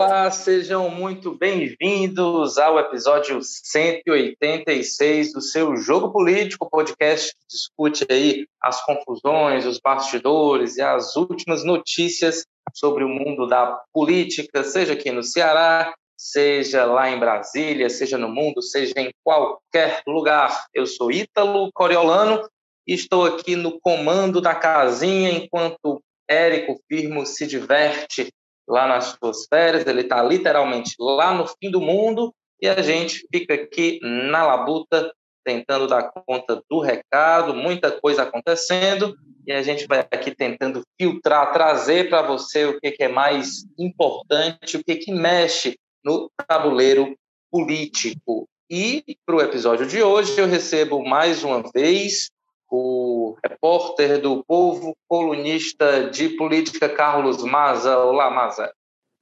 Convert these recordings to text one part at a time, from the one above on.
Olá, sejam muito bem-vindos ao episódio 186 do seu Jogo Político, podcast que discute aí as confusões, os bastidores e as últimas notícias sobre o mundo da política, seja aqui no Ceará, seja lá em Brasília, seja no mundo, seja em qualquer lugar. Eu sou Ítalo Coriolano e estou aqui no comando da casinha enquanto Érico Firmo se diverte lá nas suas férias, ele está literalmente lá no fim do mundo e a gente fica aqui na labuta tentando dar conta do recado, muita coisa acontecendo e a gente vai aqui tentando filtrar, trazer para você o que, que é mais importante, o que, que mexe no tabuleiro político. E para o episódio de hoje eu recebo mais uma vez o repórter do Povo, colunista de política, Carlos Maza. Olá, Maza.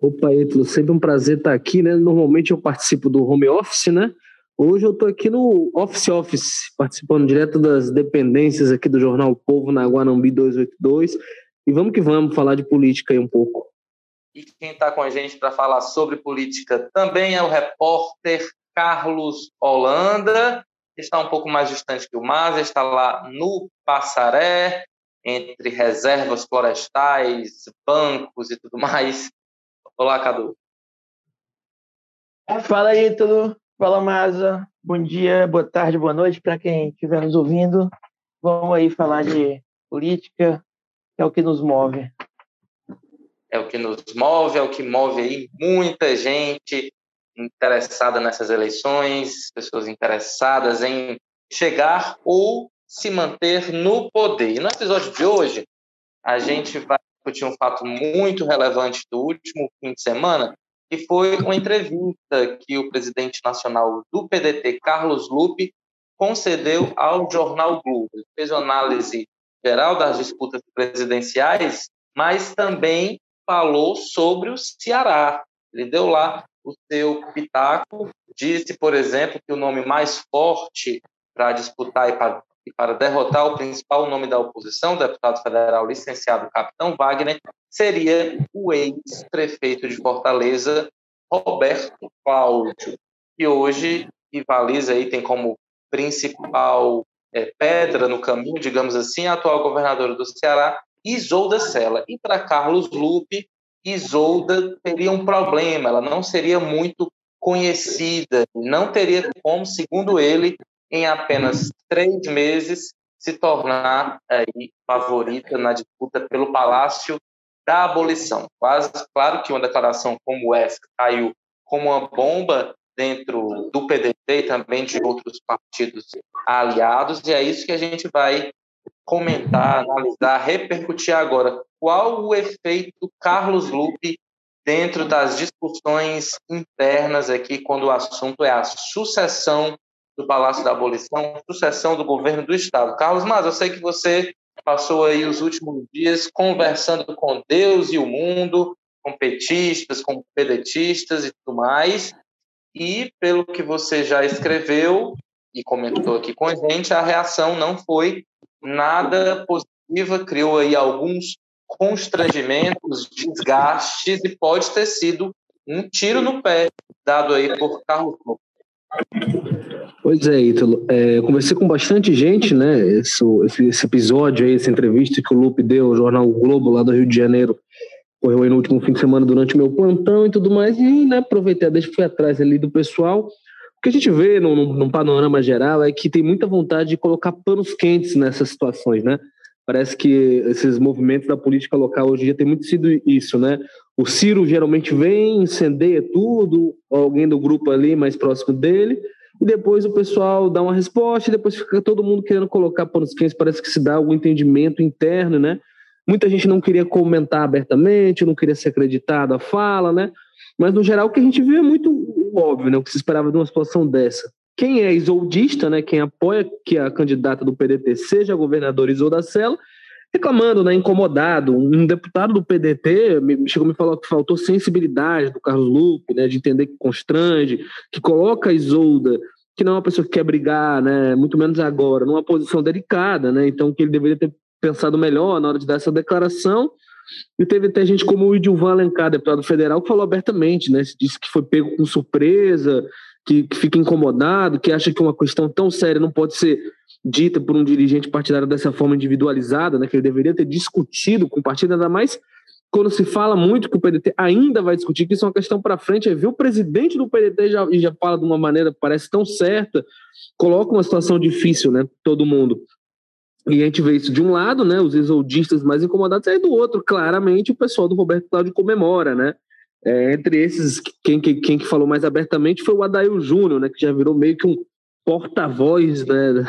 Opa, Ítalo, sempre um prazer estar aqui, né? Normalmente eu participo do home office, né? Hoje eu estou aqui no Office Office, participando direto das dependências aqui do jornal o Povo na Guanambi 282. E vamos que vamos falar de política aí um pouco. E quem está com a gente para falar sobre política também é o repórter Carlos Holanda está um pouco mais distante que o Masa, está lá no Passaré, entre reservas florestais, bancos e tudo mais. Olá, Cadu. Fala aí, tudo. Fala, Masa. Bom dia, boa tarde, boa noite para quem estiver nos ouvindo. Vamos aí falar de política, que é o que nos move. É o que nos move, é o que move aí muita gente, interessada nessas eleições, pessoas interessadas em chegar ou se manter no poder. E no episódio de hoje, a gente vai discutir um fato muito relevante do último fim de semana, que foi uma entrevista que o presidente nacional do PDT, Carlos Lupe, concedeu ao jornal Globo. Ele fez uma análise geral das disputas presidenciais, mas também falou sobre o Ceará. Ele deu lá o seu pitaco. Disse, por exemplo, que o nome mais forte para disputar e para, e para derrotar o principal nome da oposição, o deputado federal licenciado Capitão Wagner, seria o ex-prefeito de Fortaleza, Roberto Cláudio, que hoje rivaliza aí, tem como principal é, pedra no caminho, digamos assim, a atual governadora do Ceará, Isolda Sela. E para Carlos Lupe, Isolda teria um problema, ela não seria muito conhecida, não teria como, segundo ele, em apenas três meses, se tornar aí favorita na disputa pelo Palácio da Abolição. Quase claro que uma declaração como essa caiu como uma bomba dentro do PDT e também de outros partidos aliados, e é isso que a gente vai comentar, analisar, repercutir agora. Qual o efeito Carlos Lupe dentro das discussões internas aqui, quando o assunto é a sucessão do Palácio da Abolição, sucessão do governo do Estado. Carlos, mas eu sei que você passou aí os últimos dias conversando com Deus e o mundo, com petistas, com pedetistas e tudo mais, e pelo que você já escreveu e comentou aqui com a gente, a reação não foi nada positiva, criou aí alguns constrangimentos, desgastes e pode ter sido um tiro no pé dado aí por Carlos Pois é, Ítalo. É, eu conversei com bastante gente, né? Esse, esse, episódio aí, essa entrevista que o Lupe deu ao jornal Globo lá do Rio de Janeiro, correu aí no último fim de semana durante meu plantão e tudo mais, e né, aproveitei, deixa fui atrás ali do pessoal que a gente vê num, num, panorama geral é que tem muita vontade de colocar panos quentes nessas situações, né? Parece que esses movimentos da política local hoje em dia tem muito sido isso, né? O Ciro geralmente vem, incendeia tudo, alguém do grupo ali mais próximo dele, e depois o pessoal dá uma resposta, e depois fica todo mundo querendo colocar panos quentes, parece que se dá algum entendimento interno, né? Muita gente não queria comentar abertamente, não queria ser acreditado à fala, né? Mas, no geral, o que a gente vê é muito óbvio, né? O que se esperava de uma situação dessa. Quem é isoldista, né? Quem apoia que a candidata do PDT seja a governadora Isolda Sela, reclamando, né? Incomodado. Um deputado do PDT chegou a me falar que faltou sensibilidade do Carlos Lupe, né? De entender que constrange, que coloca a Isolda que não é uma pessoa que quer brigar, né, muito menos agora, numa posição delicada, né, então que ele deveria ter pensado melhor na hora de dar essa declaração, E teve até gente como o Idilvan Alencar, deputado federal, que falou abertamente, né? Disse que foi pego com surpresa, que, que fica incomodado, que acha que uma questão tão séria não pode ser dita por um dirigente partidário dessa forma individualizada, né? Que ele deveria ter discutido com o partido, ainda mais quando se fala muito que o PDT ainda vai discutir, que isso é uma questão para frente, é ver o presidente do PDT já, já fala de uma maneira que parece tão certa, coloca uma situação difícil, né? Todo mundo. E a gente vê isso de um lado, né? Os exoldistas mais incomodados, aí do outro, claramente, o pessoal do Roberto Cláudio comemora, né? É, entre esses, quem, quem, quem que falou mais abertamente foi o Adail Júnior, né? Que já virou meio que um porta-voz né,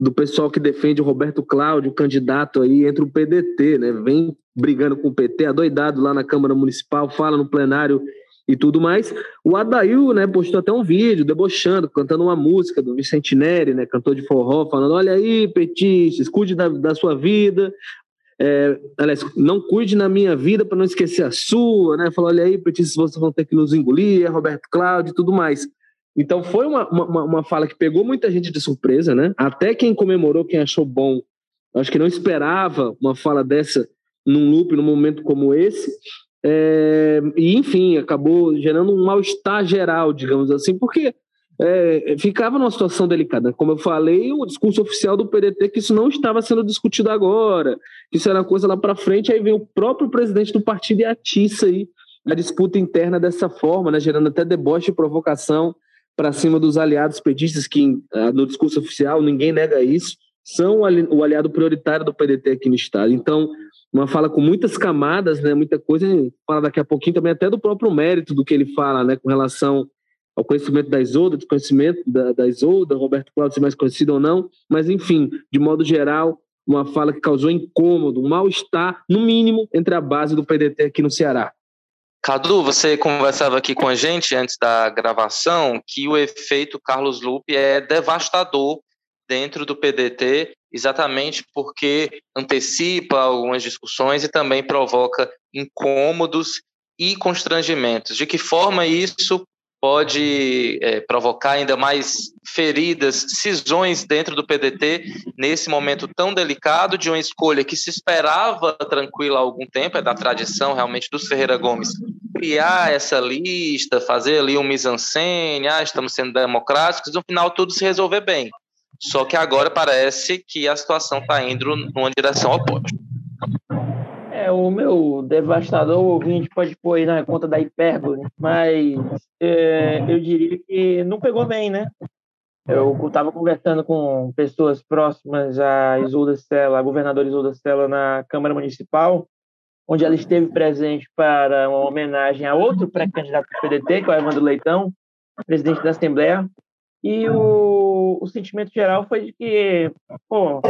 do pessoal que defende o Roberto Cláudio, candidato aí entre o PDT, né? Vem brigando com o PT, adoidado lá na Câmara Municipal, fala no plenário e tudo mais. O Adail, né, postou até um vídeo debochando, cantando uma música do Vicente Neri, né, cantor de forró, falando: olha aí, petistas, cuide da, da sua vida. É, aliás, não cuide na minha vida para não esquecer a sua, né? Falou: olha aí, petistas, vocês vão ter que nos engolir, é Roberto Cláudio e tudo mais. Então foi uma, uma, uma fala que pegou muita gente de surpresa, né? Até quem comemorou, quem achou bom, acho que não esperava uma fala dessa num loop, num momento como esse. É, e, enfim, acabou gerando um mal-estar geral, digamos assim, porque é, ficava numa situação delicada. Como eu falei, o discurso oficial do PDT que isso não estava sendo discutido agora, que isso era coisa lá para frente, aí vem o próprio presidente do partido e atiça aí a disputa interna dessa forma, né, gerando até deboche e provocação para cima dos aliados petistas, que ah, no discurso oficial ninguém nega isso, são o aliado prioritário do PDT aqui no Estado. Então, uma fala com muitas camadas, né, muita coisa, fala daqui a pouquinho também até do próprio mérito do que ele fala, né, com relação ao conhecimento da Isolda, do conhecimento da, da Isolda, Roberto Cláudio ser mais conhecido ou não, mas enfim, de modo geral, uma fala que causou incômodo, mal-estar, no mínimo, entre a base do PDT aqui no Ceará. Cadu, você conversava aqui com a gente antes da gravação que o efeito Carlos Lupe é devastador dentro do PDT, exatamente porque antecipa algumas discussões e também provoca incômodos e constrangimentos. De que forma isso pode é, provocar ainda mais feridas, cisões dentro do PDT nesse momento tão delicado de uma escolha que se esperava tranquila há algum tempo, é da tradição realmente do Ferreira Gomes, criar essa lista, fazer ali um mise-en-scène, ah, estamos sendo democráticos, no final tudo se resolver bem. Só que agora parece que a situação está indo numa direção oposta. É, o meu devastador ouvinte pode pôr aí na conta da hipérbole, mas é, eu diria que não pegou bem, né? Eu estava conversando com pessoas próximas a Isolda Stella, a governadora Isolda Stella, na Câmara Municipal, onde ela esteve presente para uma homenagem a outro pré-candidato do PDT, que é o Evandro Leitão, presidente da Assembleia, e o, o sentimento geral foi de que, pô,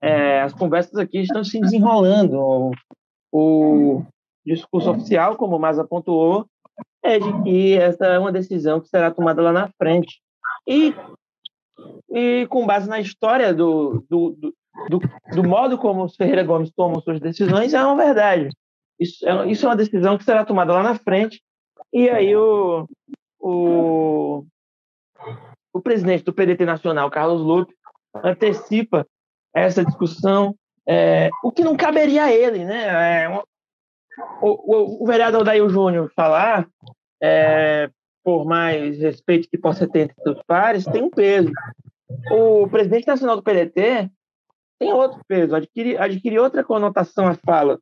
é, as conversas aqui estão se desenrolando. O discurso oficial, como o Maza pontuou, é de que essa é uma decisão que será tomada lá na frente. E, e com base na história do, do, do, do, do modo como os Ferreira Gomes tomam suas decisões, é uma verdade. Isso é, isso é uma decisão que será tomada lá na frente. E aí o, o, o presidente do PDT Nacional, Carlos Lupe, antecipa essa discussão, é, o que não caberia a ele, né? É, o, o, o, vereador Dail Júnior falar, é, por mais respeito que possa ter entre seus pares, tem um peso. O presidente nacional do PDT tem outro peso, adquire, adquire outra conotação a fala.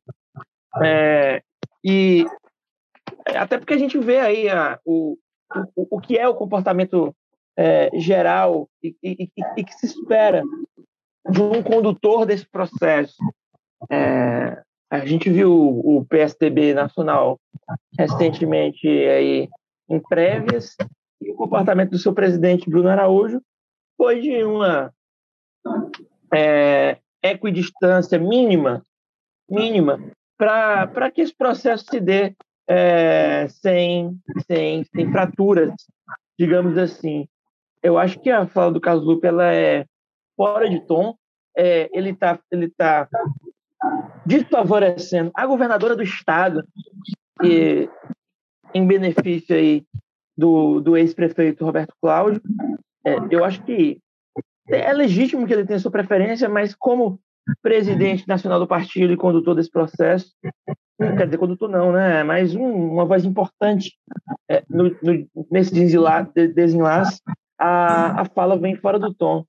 É, e até porque a gente vê aí a, o, o, o que é o comportamento é, geral e, e, e, que se espera de um condutor desse processo. É, a gente viu o PSDB nacional recentemente aí em prévias e o comportamento do seu presidente Bruno Araújo foi de uma é, equidistância mínima, mínima para que esse processo se dê é, sem, sem, sem fraturas, digamos assim. Eu acho que a fala do Carlos Lupe ela é fora de tom. É, ele está ele tá desfavorecendo a governadora do estado e, em benefício aí do, do ex-prefeito Roberto Cláudio. É, eu acho que é legítimo que ele tenha sua preferência, mas como presidente nacional do partido e condutor desse processo, quer dizer, condutor não, né? Mas um, uma voz importante é, no, no, nesse desenlace, a, a fala vem fora do tom.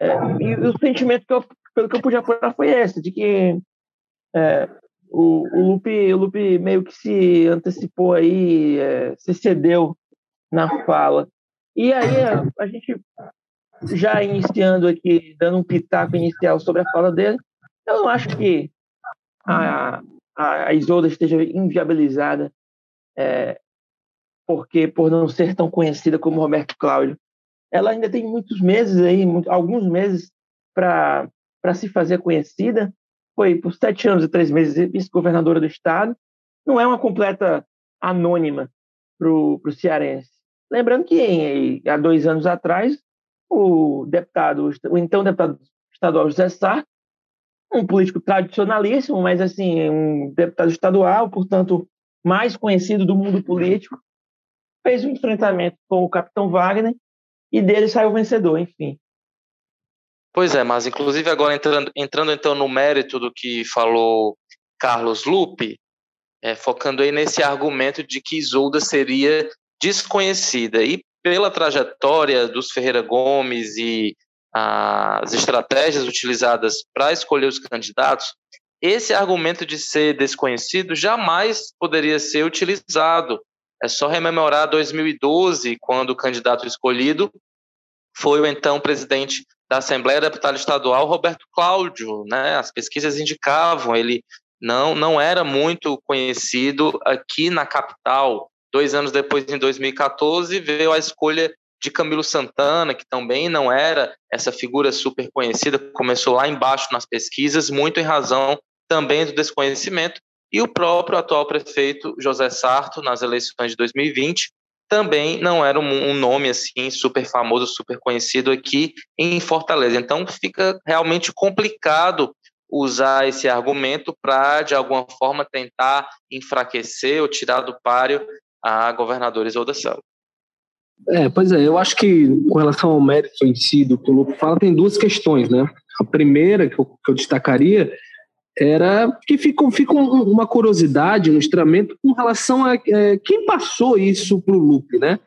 É, e o sentimento que eu, pelo que eu pude apurar foi esse, de que é, o, o, Lupe, o Lupe meio que se antecipou aí, é, se cedeu na fala. E aí a, a gente já iniciando aqui, dando um pitaco inicial sobre a fala dele, eu não acho que a, a Isolda esteja inviabilizada é, porque por não ser tão conhecida como Roberto Cláudio. Ela ainda tem muitos meses aí, muito, alguns meses para se fazer conhecida. Foi por sete anos e três meses vice-governadora do estado. Não é uma completa anônima para o cearense. Lembrando que há dois anos atrás, o deputado, o então deputado estadual José Sarto, um político tradicionalíssimo, mas assim, um deputado estadual, portanto, mais conhecido do mundo político, fez um enfrentamento com o capitão Wagner e dele saiu vencedor, enfim. Pois é, mas inclusive agora entrando, entrando então no mérito do que falou Carlos Lupe, é, focando aí nesse argumento de que Isolda seria desconhecida. E pela trajetória dos Ferreira Gomes e as estratégias utilizadas para escolher os candidatos, esse argumento de ser desconhecido jamais poderia ser utilizado. É só rememorar 2012, quando o candidato escolhido foi o então presidente da Assembleia Deputada Estadual, Roberto Cláudio. Né? As pesquisas indicavam, ele não, não era muito conhecido aqui na capital. Dois anos depois, em 2014, veio a escolha de Camilo Santana, que também não era essa figura super conhecida, começou lá embaixo nas pesquisas, muito em razão também do desconhecimento, e o próprio atual prefeito José Sarto, nas eleições de 2020, também não era um, nome assim super famoso, super conhecido aqui em Fortaleza. Então fica realmente complicado usar esse argumento para de alguma forma tentar enfraquecer ou tirar do páreo a governadora Isolda. É, pois é, eu acho que com relação ao mérito em si do que o Lupo fala, tem duas questões, né? A primeira que eu, que eu destacaria era que fica, fica uma curiosidade no estramento com relação a é, quem passou isso para o Lupe, né?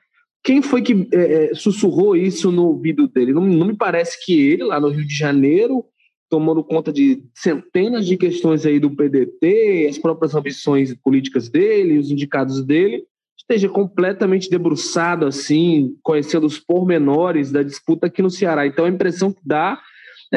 Quem foi que é, é, sussurrou isso no ouvido dele? Não, não me parece que ele, lá no Rio de Janeiro, tomando conta de centenas de questões aí do PDT, as próprias ambições políticas dele, os indicados dele, esteja completamente debruçado assim, conhecendo os pormenores da disputa aqui no Ceará. Então a impressão que dá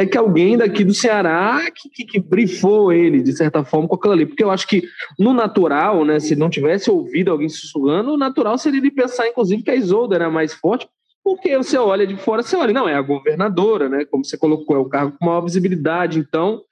é que alguém daqui do Ceará que, que, que brifou ele, de certa forma, com aquilo ali. Porque eu acho que no natural, né, se não tivesse ouvido alguém sussurrando, o natural seria de pensar, inclusive, que a Isolda era mais forte, porque você olha de fora, você olha, não, é a governadora, né? Como você colocou, é o cargo com maior visibilidade. Então,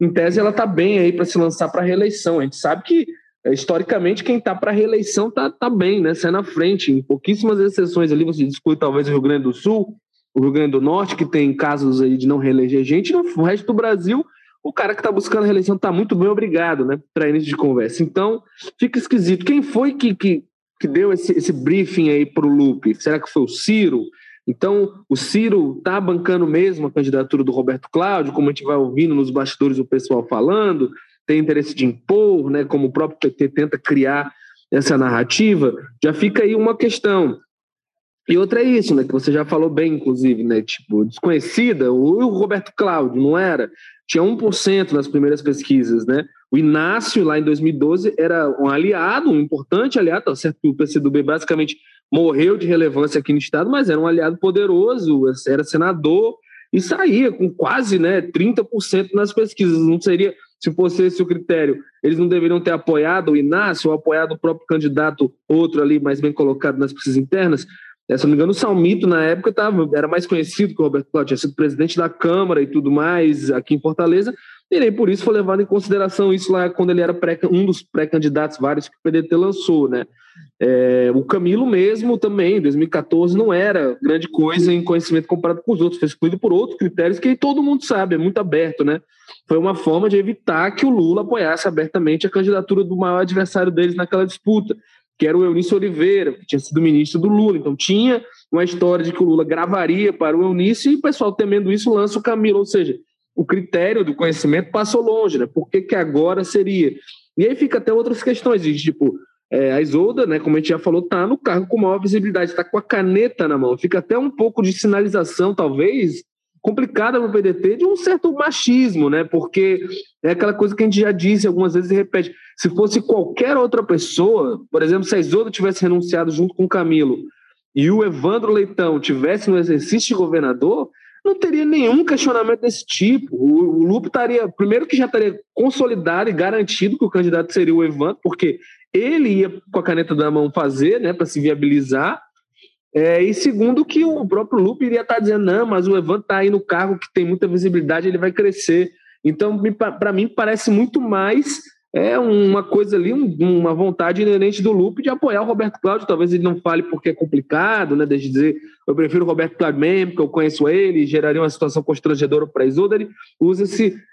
em tese, ela está bem aí para se lançar para a reeleição. A gente sabe que é, historicamente, quem está para reeleição está tá bem, né? Sai na frente. Em pouquíssimas exceções ali, você discute talvez o Rio Grande do Sul, o Rio Grande do Norte, que tem casos aí de não reeleger gente, no resto do Brasil, o cara que está buscando reeleição está muito bem obrigado, né? Para início de conversa. Então, fica esquisito. Quem foi que, que, que deu esse, esse briefing aí para o Lupe? Será que foi o Ciro? Então, o Ciro está bancando mesmo a candidatura do Roberto Cláudio, como a gente vai ouvindo nos bastidores o pessoal falando tem interesse de impor, né, como o próprio PT tenta criar essa narrativa, já fica aí uma questão. E outra é isso, né, que você já falou bem, inclusive, né, tipo, desconhecida, o Roberto Cláudio, não era? Tinha 1% nas primeiras pesquisas, né? O Inácio, lá em 2012, era um aliado, um importante aliado, tá certo que o PCdoB basicamente morreu de relevância aqui no Estado, mas era um aliado poderoso, era senador, e saía com quase né, 30% nas pesquisas. Não seria se fosse esse o critério, eles não deveriam ter apoiado o Inácio ou apoiado o próprio candidato, outro ali mais bem colocado nas pesquisas internas. É, se não me engano, o Salmito, na época, tava, era mais conhecido que o Roberto Cláudio, tinha sido presidente da Câmara e tudo mais aqui em Fortaleza, e nem por isso foi levado em consideração isso lá quando ele era pré, um dos pré-candidatos vários que o PDT lançou, né? É, o Camilo mesmo também, em 2014, não era grande coisa em conhecimento comparado com os outros, foi excluído por outros critérios que todo mundo sabe, é muito aberto, né? Foi uma forma de evitar que o Lula apoiasse abertamente a candidatura do maior adversário deles naquela disputa, que era o Eunício Oliveira, que tinha sido ministro do Lula. Então tinha uma história de que o Lula gravaria para o Eunício e o pessoal temendo isso lança o Camilo, ou seja, o critério do conhecimento passou longe, né? Por que, que agora seria? E aí fica até outras questões, de, tipo, é, a Isolda, né, como a gente já falou, está no cargo com maior visibilidade, está com a caneta na mão. Fica até um pouco de sinalização, talvez, complicada para o PDT de um certo machismo, né? Porque é aquela coisa que a gente já disse algumas vezes e repete. Se fosse qualquer outra pessoa, por exemplo, se a Isolda tivesse renunciado junto com o Camilo e o Evandro Leitão tivesse no exercício de governador, não teria nenhum questionamento desse tipo. O, o Lupe estaria, primeiro que já estaria consolidado e garantido que o candidato seria o Evandro, porque ele ia com a caneta da mão fazer, né, para se viabilizar. É, e segundo, que o próprio Lupe iria estar tá dizendo: não, mas o Evandro está aí no cargo que tem muita visibilidade, ele vai crescer. Então, para mim, parece muito mais é uma coisa ali, uma vontade inerente do Lupe de apoiar o Roberto Cláudio. Talvez ele não fale porque é complicado, né? Deixa de dizer, eu prefiro o Roberto Cláudio mesmo, porque eu conheço ele, geraria uma situação constrangedora para Isolda. Ele usa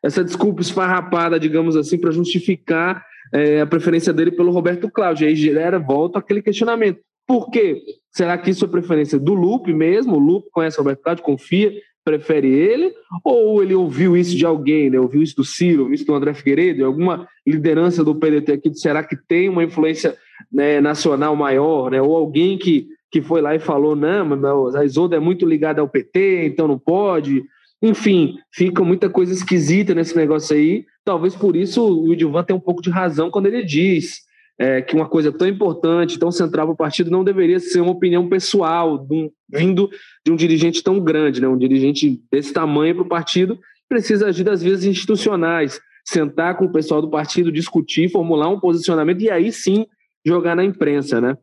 essa desculpa esfarrapada, digamos assim, para justificar é, a preferência dele pelo Roberto Cláudio. Aí gera, volta aquele questionamento. Por quê? Será que isso é preferência do Lupe mesmo? O Lupe conhece o Roberto Cláudio, confia, prefere ele? Ou ele ouviu isso de alguém, né? ouviu isso do Ciro, ouviu isso do André Figueiredo, alguma liderança do PDT aqui? Será que tem uma influência né, nacional maior? Né? Ou alguém que, que foi lá e falou: não, a Isolda é muito ligada ao PT, então não pode. Enfim, fica muita coisa esquisita nesse negócio aí. Talvez por isso o Edilvan tem um pouco de razão quando ele diz é, que uma coisa tão importante, tão central para o partido, não deveria ser uma opinião pessoal, de um, vindo de um dirigente tão grande, né? um dirigente desse tamanho para o partido, precisa agir das vias institucionais, sentar com o pessoal do partido, discutir, formular um posicionamento e aí sim jogar na imprensa, né?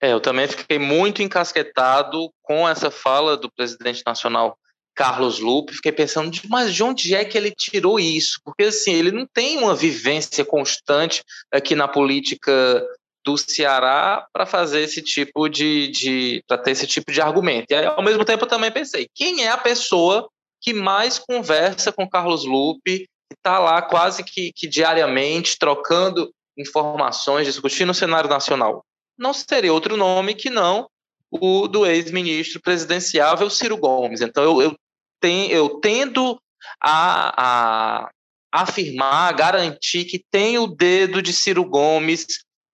É, eu também fiquei muito encasquetado com essa fala do presidente nacional Carlos Lupe, fiquei pensando, mas de onde é que ele tirou isso? Porque assim, ele não tem uma vivência constante aqui na política do Ceará para fazer esse tipo de, de para ter esse tipo de argumento. E aí, ao mesmo tempo eu também pensei, quem é a pessoa que mais conversa com Carlos Lupe, que está lá quase que, que diariamente trocando informações, discutindo o cenário nacional? Não seria outro nome que não o do ex-ministro presidenciável Ciro Gomes. Então eu, eu tem, eu tendo a, a afirmar, a garantir que tem o dedo de Ciro Gomes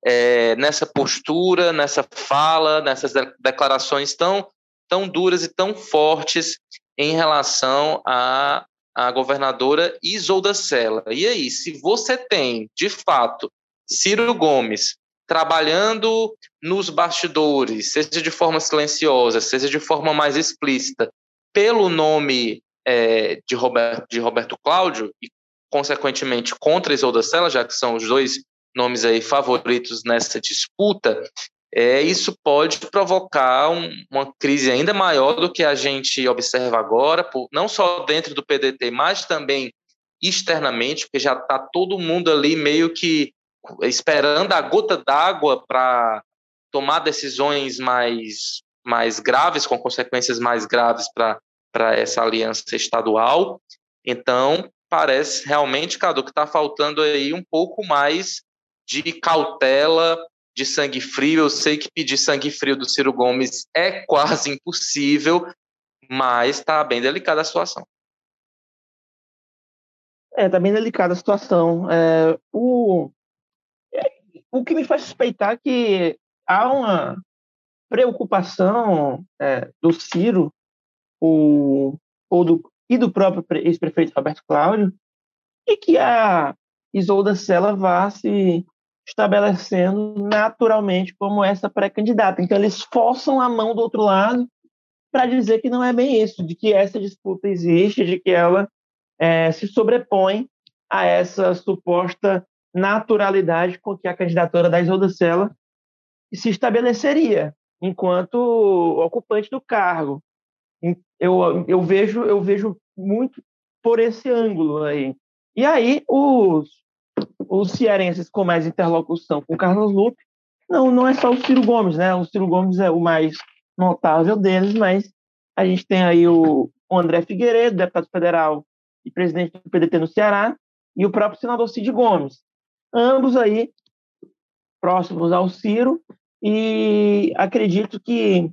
é, nessa postura, nessa fala, nessas declarações tão, tão duras e tão fortes em relação à, governadora Isolda Sela. E aí, se você tem, de fato, Ciro Gomes trabalhando nos bastidores, seja de forma silenciosa, seja de forma mais explícita, pelo nome é, de, Roberto, de Roberto Cláudio e, consequentemente, contra Isolda Sela, já que são os dois nomes aí favoritos nessa disputa, é, isso pode provocar um, uma crise ainda maior do que a gente observa agora, por, não só dentro do PDT, mas também externamente, porque já está todo mundo ali meio que esperando a gota d'água para tomar decisões mais mais graves, com consequências mais graves para essa aliança estadual. Então, parece realmente, Cadu, que está faltando aí um pouco mais de cautela, de sangue frio. Eu sei que pedir sangue frio do Ciro Gomes é quase impossível, mas está bem delicada a situação. É, está bem delicada a situação. É, o, é, o que me faz suspeitar que há uma preocupação é, do Ciro o, ou do, e do próprio ex-prefeito Roberto Cláudio e que a Isolda Sela vá se estabelecendo naturalmente como essa pré-candidata. Então, eles forçam a mão do outro lado para dizer que não é bem isso, de que essa disputa existe, de que ela é, se sobrepõe a essa suposta naturalidade com que a candidatura da Isolda Sela se estabeleceria enquanto ocupante do cargo. Eu, eu, vejo, eu vejo muito por esse ângulo aí. E aí, os, os cearenses com mais interlocução com Carlos Lupe, não, não é só o Ciro Gomes, né? O Ciro Gomes é o mais notável deles, mas a gente tem aí o, o André Figueiredo, deputado federal e presidente do PDT no Ceará, e o próprio senador Cid Gomes. Ambos aí próximos ao Ciro, e acredito que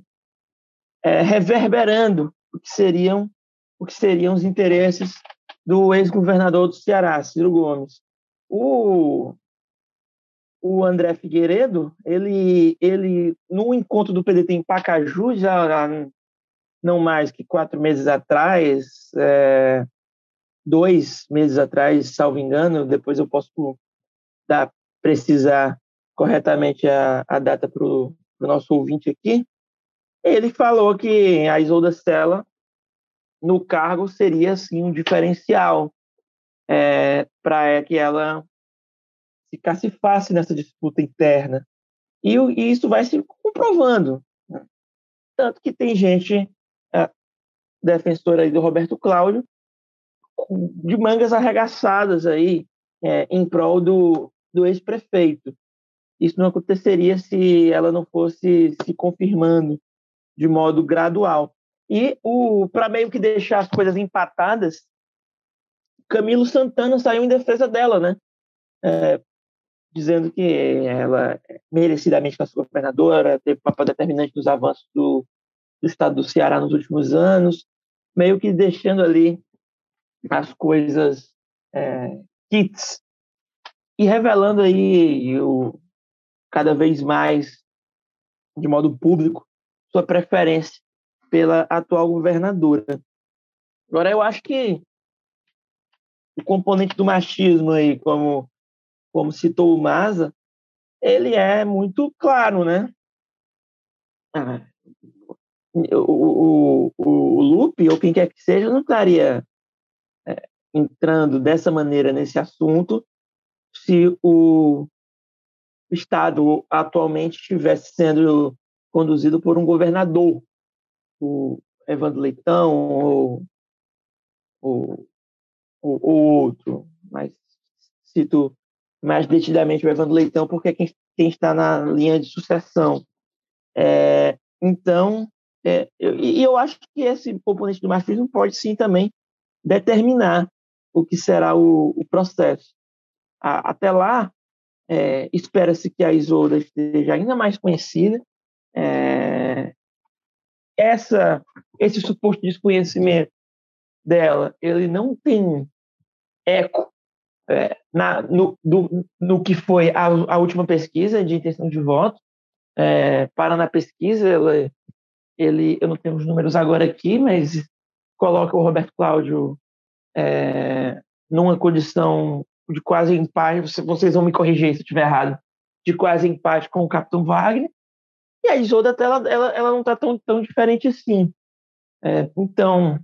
é, reverberando o que seriam o que seriam os interesses do ex-governador do Ceará, Ciro Gomes. o, o André Figueiredo, ele, ele, no encontro do PDT em Pacaju, já não mais que quatro meses atrás, é, dois meses atrás, salvo engano, depois eu posso dar, precisar corretamente a, a data para o nosso ouvinte aqui, ele falou que a Isolda Sela no cargo seria assim um diferencial é, para que ela ficasse fácil nessa disputa interna. E, e, isso vai se comprovando. Né? Tanto que tem gente é, defensora aí do Roberto Cláudio de mangas arregaçadas aí é, em prol do, do ex-prefeito. Isso não aconteceria se ela não fosse se confirmando de modo gradual. E para meio que deixar as coisas empatadas, Camilo Santana saiu em defesa dela, né? É, dizendo que ela merecidamente foi governadora, teve papel determinante nos avanços do, do estado do Ceará nos últimos anos, meio que deixando ali as coisas é, kits e revelando aí o, cada vez mais de modo público sua preferência pela atual governadora. Agora, eu acho que o componente do machismo aí, como, como citou o Maza, ele é muito claro, né? Ah, o, o, o Lupe, ou quem quer que seja, não estaria é, entrando dessa maneira nesse assunto se o Estado atualmente estivesse sendo conduzido por um governador, o Evandro Leitão ou, ou, ou, outro, mas cito mais detidamente o Evandro Leitão porque é quem, quem está na linha de sucessão. É, então, é, eu, e eu acho que esse componente do marxismo pode sim também determinar o que será o, o processo. A, até lá, é, espera-se que a Isolda esteja ainda mais conhecida. É, essa, esse suposto desconhecimento dela, ele não tem eco é, na, no, do, no que foi a, a, última pesquisa de intenção de voto. É, para na pesquisa, ele, eu não tenho os números agora aqui, mas coloca o Roberto Cláudio é, numa condição de quase empate, vocês vão me corrigir se eu estiver errado, de quase empate com o Capitão Wagner, e a Isolda ela, ela, ela não está tão, tão diferente assim. É, então,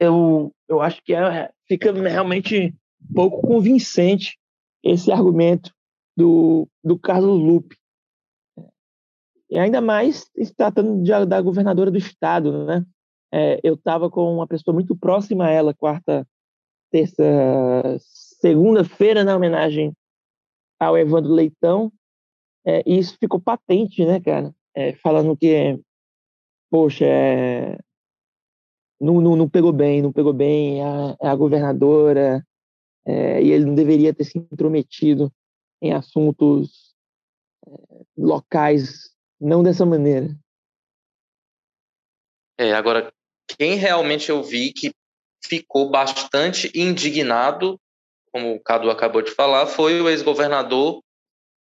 eu, eu acho que é, fica realmente pouco convincente esse argumento do, do Carlos Lupe. E ainda mais se tratando de, da governadora do estado, né? É, eu estava com uma pessoa muito próxima a ela, quarta, terça, segunda-feira, na homenagem ao Evandro Leitão, é, e isso ficou patente, né, cara? É, falando que, poxa, é, não, não, não, pegou bem, não pegou bem a, a governadora, é, e ele não deveria ter se intrometido em assuntos é, locais, não dessa maneira. É, agora, quem realmente eu vi que ficou bastante indignado como o Cadu acabou de falar, foi o ex-governador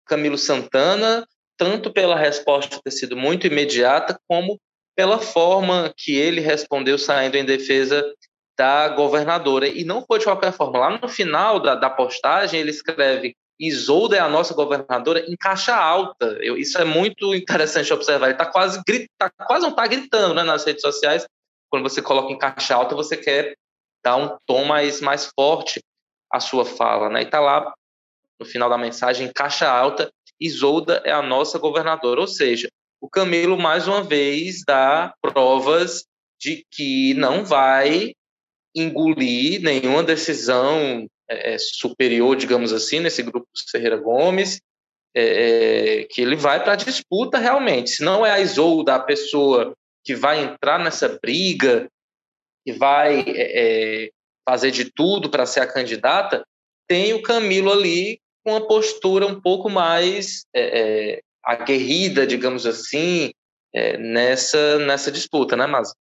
Camilo Santana, tanto pela resposta ter sido muito imediata, como pela forma que ele respondeu saindo em defesa da governadora. E não foi de qualquer forma. Lá no final da, da postagem, ele escreve Isolda é a nossa governadora em caixa alta. Eu, isso é muito interessante observar. Ele está quase, tá, quase não está gritando né, nas redes sociais. Quando você coloca em caixa alta, você quer dar um tom mais, mais forte a sua fala, né? E tá lá no final da mensagem, em caixa alta, Isolda é a nossa governadora, ou seja, o Camilo mais uma vez dá provas de que não vai engolir nenhuma decisão é, é superior, digamos assim, nesse grupo Ferreira Gomes, é, é que ele vai para a disputa realmente. Se não é a Isolda a pessoa que vai entrar nessa briga, que vai é, é fazer de tudo para ser a candidata, tem o Camilo ali com uma postura um pouco mais é, é, aguerrida, digamos assim, é, nessa, nessa disputa, né, Mas?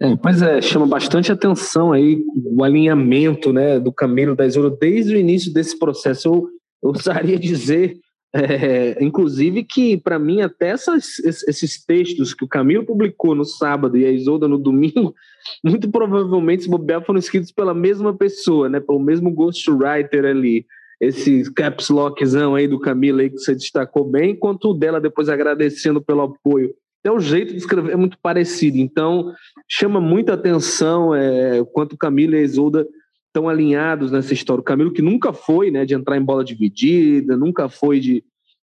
É, pois é, chama bastante atenção aí o alinhamento né, do Camilo da Isoura desde o início desse processo. Eu, eu ousaria dizer, é, inclusive, que para mim até essas, esses textos que o Camilo publicou no sábado e a Isolda no domingo, muito provavelmente, se foram escritos pela mesma pessoa, né, pelo mesmo ghostwriter ali. Esse caps lockzão aí do Camilo aí que você destacou bem, enquanto o dela depois agradecendo pelo apoio até o jeito de escrever é muito parecido. Então, chama muita atenção é, quanto Camilo e a Isolda estão alinhados nessa história. O Camilo, que nunca foi né, de entrar em bola dividida, nunca foi de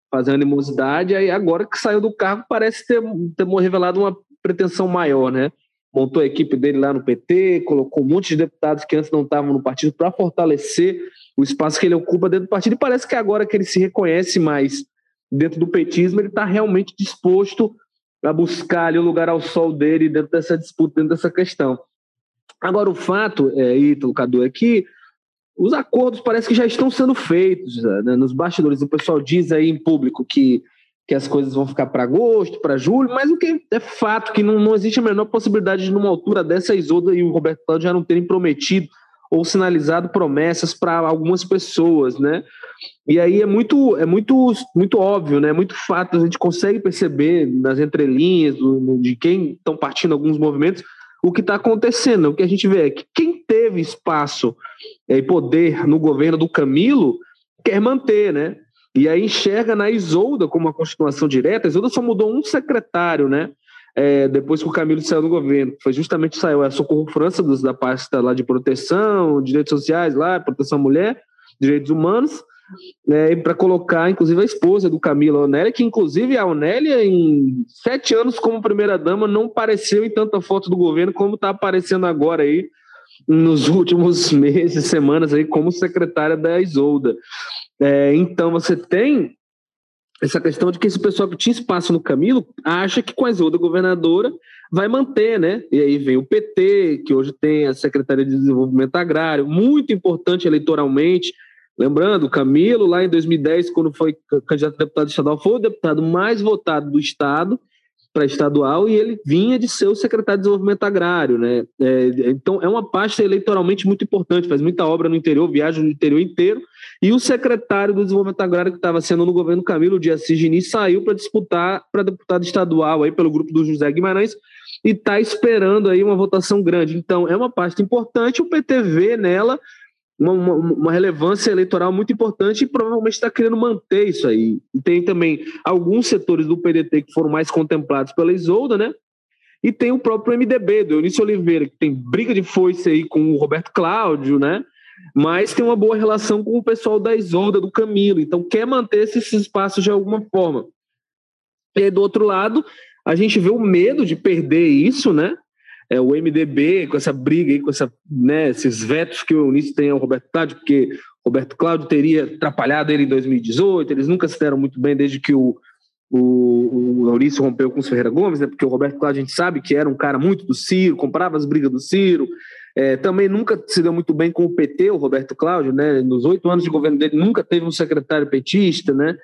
fazer animosidade, aí agora que saiu do cargo parece ter, ter revelado uma pretensão maior, né? Montou a equipe dele lá no PT, colocou um monte de deputados que antes não estavam no partido para fortalecer o espaço que ele ocupa dentro do partido. E parece que agora que ele se reconhece mais dentro do petismo, ele está realmente disposto para buscar ali o lugar ao sol dele dentro dessa disputa, dentro dessa questão. Agora, o fato, é, Ítalo, Cadu, é que os acordos parece que já estão sendo feitos né, nos bastidores. O pessoal diz aí em público que, que as coisas vão ficar para agosto, para julho, mas o que é fato que não, não existe a menor possibilidade de, numa altura dessa, a Isolda e o Roberto Cláudio já não terem prometido ou sinalizado promessas para algumas pessoas, né? E aí é muito, é muito, muito óbvio, né? É muito fato, a gente consegue perceber nas entrelinhas do, de quem estão partindo alguns movimentos o que está acontecendo. O que a gente vê é que quem teve espaço é, e poder no governo do Camilo quer manter, né? E aí enxerga na Isolda como uma continuação direta. A Isolda só mudou um secretário, né? é, depois que o Camilo saiu do governo. Foi justamente saiu a Socorro França dos, da pasta lá de proteção, direitos sociais lá, proteção à mulher, direitos humanos, né, para colocar, inclusive, a esposa do Camilo, a Onélia, que inclusive a Onélia, em sete anos como primeira-dama, não apareceu em tanta foto do governo como está aparecendo agora aí, nos últimos meses, semanas aí, como secretária da Isolda. É, então, você tem essa questão de que esse pessoal que tinha espaço no Camilo acha que com a Isolda governadora vai manter, né? E aí vem o PT, que hoje tem a Secretaria de Desenvolvimento Agrário, muito importante eleitoralmente. Lembrando, Camilo, lá em 2010, quando foi candidato a deputado estadual, foi o deputado mais votado do Estado para estadual e ele vinha de ser o secretário de Desenvolvimento Agrário, né? É, então é uma pasta eleitoralmente muito importante, faz muita obra no interior, viaja no interior inteiro. E o secretário do Desenvolvimento Agrário que estava sendo no governo Camilo Dias Sigini saiu para disputar para deputado estadual aí pelo grupo do José Guimarães e está esperando aí uma votação grande. Então é uma pasta importante, o PT vê nela uma, uma, uma, relevância eleitoral muito importante e provavelmente está querendo manter isso aí. E tem também alguns setores do PDT que foram mais contemplados pela Isolda, né? E tem o próprio MDB, do Eunício Oliveira, que tem briga de foice aí com o Roberto Cláudio, né? Mas tem uma boa relação com o pessoal da Isolda, do Camilo. Então quer manter esses espaços de alguma forma. E aí, do outro lado, a gente vê o medo de perder isso, né? É, o MDB, com essa briga aí, com essa, né, esses vetos que o Unício tem ao Roberto Cláudio, porque Roberto Cláudio teria atrapalhado ele em 2018, eles nunca se deram muito bem desde que o, o, o rompeu com o Ferreira Gomes, né, porque o Roberto Cláudio a gente sabe que era um cara muito do Ciro, comprava as brigas do Ciro, é, também nunca se deu muito bem com o PT, o Roberto Cláudio, né, nos oito anos de governo dele nunca teve um secretário petista, né,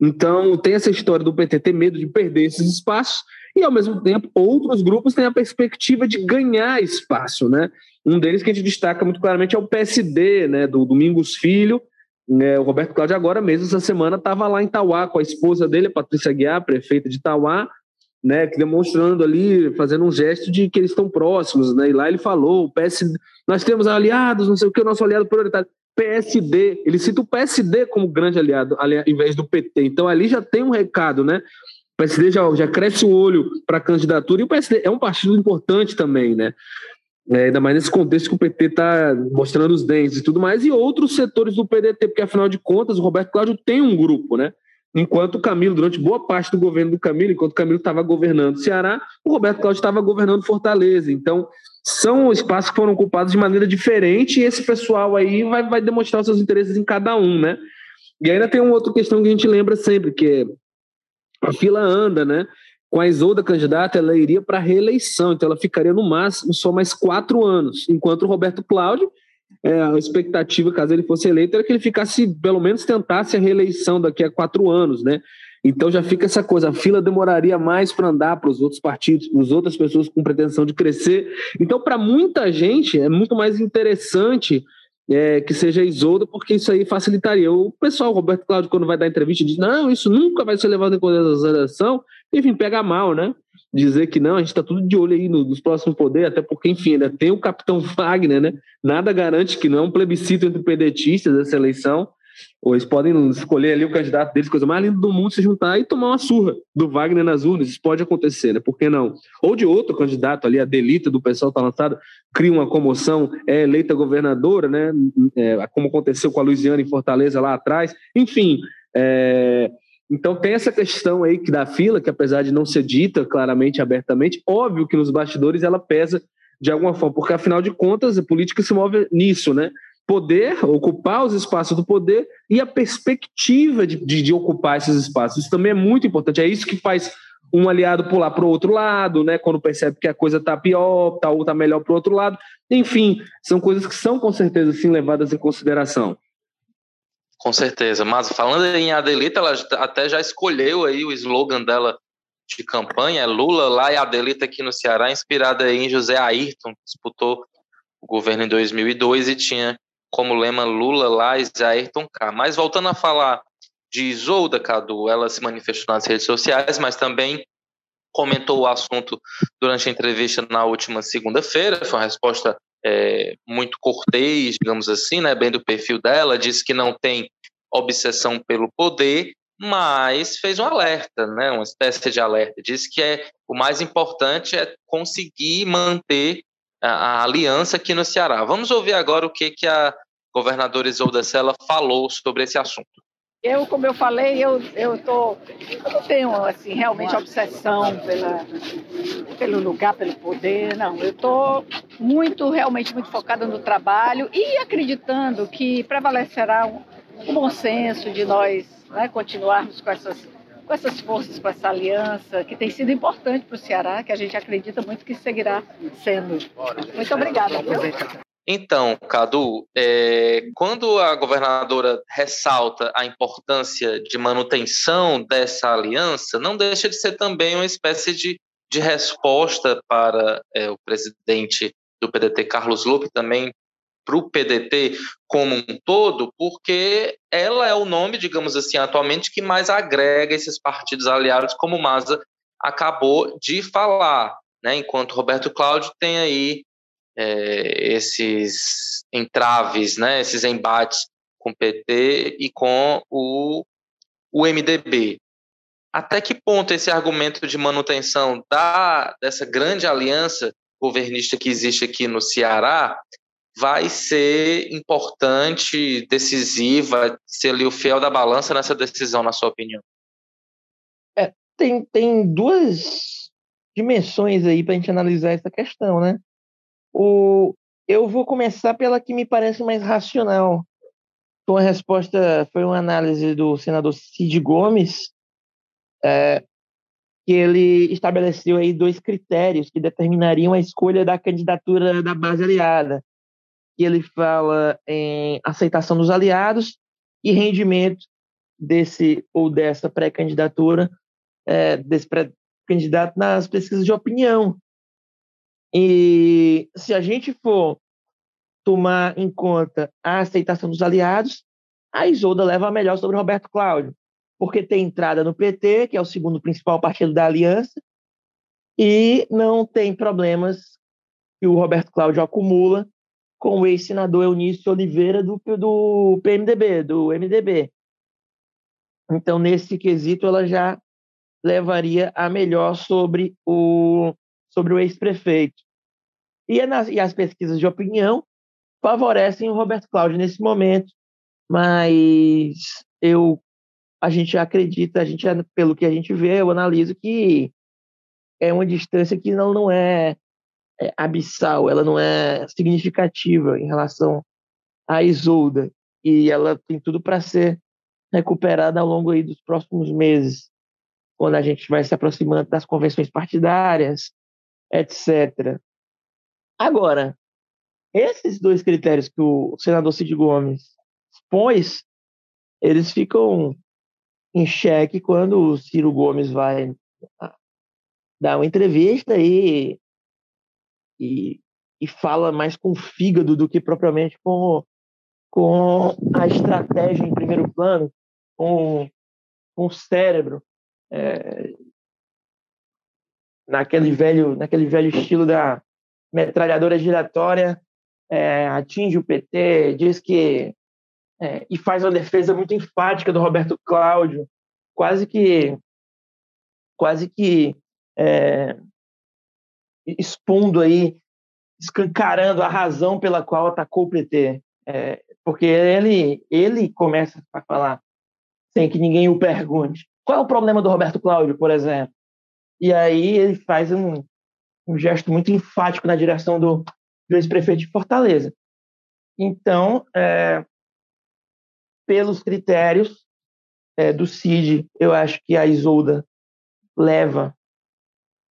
então tem essa história do PT ter medo de perder esses espaços, e, ao mesmo tempo, outros grupos têm a perspectiva de ganhar espaço. Né? Um deles que a gente destaca muito claramente é o PSD, né, do Domingos Filho. É, o Roberto Cláudio, agora mesmo, essa semana, estava lá em Tauá com a esposa dele, a Patrícia Guiar, prefeita de Tauá, né, demonstrando ali, fazendo um gesto de que eles estão próximos. Né? E lá ele falou: PSD, nós temos aliados, não sei o que, o nosso aliado prioritário. PSD, ele cita o PSD como grande aliado, ao invés do PT. Então ali já tem um recado, né? O PSD já, já cresce o olho para a candidatura e o PSD é um partido importante também, né? É, ainda mais nesse contexto que o PT está mostrando os dentes e tudo mais, e outros setores do PDT, porque afinal de contas o Roberto Cláudio tem um grupo, né? Enquanto o Camilo, durante boa parte do governo do Camilo, enquanto o Camilo estava governando o Ceará, o Roberto Cláudio estava governando Fortaleza. Então, são espaços que foram ocupados de maneira diferente e esse pessoal aí vai, vai demonstrar os seus interesses em cada um, né? E ainda tem uma outra questão que a gente lembra sempre, que é a fila anda, né? Com a Isolda candidata, ela iria para reeleição, então ela ficaria no máximo só mais quatro anos, enquanto o Roberto Cláudio, é, a expectativa, caso ele fosse eleito, era que ele ficasse, pelo menos tentasse a reeleição daqui a quatro anos, né? Então já fica essa coisa, a fila demoraria mais para andar para os outros partidos, para as outras pessoas com pretensão de crescer. Então, para muita gente, é muito mais interessante é, que seja Isolda, porque isso aí facilitaria. O pessoal, o Roberto Cláudio, quando vai dar entrevista, diz: não, isso nunca vai ser levado em consideração. Enfim, pega mal, né? Dizer que não, a gente está tudo de olho aí nos próximos poderes, até porque, enfim, ainda tem o capitão Wagner, né? Nada garante que não é um plebiscito entre pedetistas essa eleição. Ou eles podem escolher ali o candidato deles, coisa mais linda do mundo, se juntar e tomar uma surra do Wagner nas urnas. Isso pode acontecer, né? Por que não? Ou de outro candidato ali, a delita do pessoal está lançado, cria uma comoção, é eleita governadora, né? É, como aconteceu com a Luiziana em Fortaleza lá atrás. Enfim, é, então tem essa questão aí que da fila, que apesar de não ser dita claramente, abertamente, óbvio que nos bastidores ela pesa de alguma forma, porque afinal de contas a política se move nisso, né? Poder, ocupar os espaços do poder e a perspectiva de, de, de, ocupar esses espaços. Isso também é muito importante. É isso que faz um aliado pular para o outro lado, né? Quando percebe que a coisa está pior, tá, ou está melhor para o outro lado. Enfim, são coisas que são com certeza sim levadas em consideração. Com certeza. Mas falando em Adelita, ela até já escolheu aí o slogan dela de campanha, é Lula lá e Adelita aqui no Ceará, inspirada em José Ayrton, que disputou o governo em 2002 e tinha como lema Lula lá e Ayrton K. Mas voltando a falar de Isolda, Cadu, ela se manifestou nas redes sociais, mas também comentou o assunto durante a entrevista na última segunda-feira. Foi uma resposta é, muito cortês, digamos assim, né, bem do perfil dela. Disse que não tem obsessão pelo poder, mas fez um alerta, né, uma espécie de alerta. Disse que é, o mais importante é conseguir manter a, a aliança aqui no Ceará. Vamos ouvir agora o que, que a governadora Isolda Sela falou sobre esse assunto. Eu, como eu falei, eu, eu, tô, eu não tenho assim, realmente obsessão pela, pelo lugar, pelo poder, não. Eu estou muito, realmente muito focada no trabalho e acreditando que prevalecerá um, um bom senso de nós né, continuarmos com essas, com essas forças, com essa aliança, que tem sido importante para o Ceará, que a gente acredita muito que seguirá sendo. Muito obrigada. Então, Cadu, é, quando a governadora ressalta a importância de manutenção dessa aliança, não deixa de ser também uma espécie de, de resposta para é, o presidente do PDT, Carlos Lupe, também para o PDT como um todo, porque ela é o nome, digamos assim, atualmente que mais agrega esses partidos aliados, como o Maza acabou de falar, né? enquanto Roberto Cláudio tem aí é, esses entraves, né, esses embates com o PT e com o, o MDB. Até que ponto esse argumento de manutenção da, dessa grande aliança governista que existe aqui no Ceará vai ser importante, decisiva, ser ali o fiel da balança nessa decisão, na sua opinião? É, tem, tem duas dimensões aí para a gente analisar essa questão, né? O, eu vou começar pela que me parece mais racional. Uma resposta, foi uma análise do senador Cid Gomes, é, que ele estabeleceu aí dois critérios que determinariam a escolha da candidatura da base aliada. E ele fala em aceitação dos aliados e rendimento desse ou dessa pré-candidatura, é, desse pré-candidato nas pesquisas de opinião. E se a gente for tomar em conta a aceitação dos aliados, a Isolda leva a melhor sobre Roberto Cláudio, porque tem entrada no PT, que é o segundo principal partido da aliança, e não tem problemas que o Roberto Cláudio acumula com o ex-senador Eunício Oliveira do, do PMDB, do MDB. Então, nesse quesito, ela já levaria a melhor sobre o, sobre o ex-prefeito. E, é nas, e as pesquisas de opinião favorecem o Roberto Cláudio nesse momento, mas eu a gente acredita, a gente pelo que a gente vê, eu analiso que é uma distância que não, não é, é abissal, ela não é significativa em relação à Isolda e ela tem tudo para ser recuperada ao longo aí dos próximos meses, quando a gente vai se aproximando das convenções partidárias, etc. Agora, esses dois critérios que o senador Cid Gomes expôs, eles ficam em xeque quando o Ciro Gomes vai ah, dar uma entrevista e, e, e fala mais com o fígado do que propriamente com, com a estratégia em primeiro plano, com, com o cérebro. É, naquele velho, naquele velho estilo da metralhadora giratória, é, atinge o PT, diz que é, e faz uma defesa muito enfática do Roberto Cláudio, quase que quase que é, expondo aí, escancarando a razão pela qual atacou o PT, é, porque ele ele começa a falar sem que ninguém o pergunte. Qual é o problema do Roberto Cláudio, por exemplo? E aí ele faz um, um gesto muito enfático na direção do, do ex-prefeito de Fortaleza. Então, é, pelos critérios é, do CID, eu acho que a Isolda leva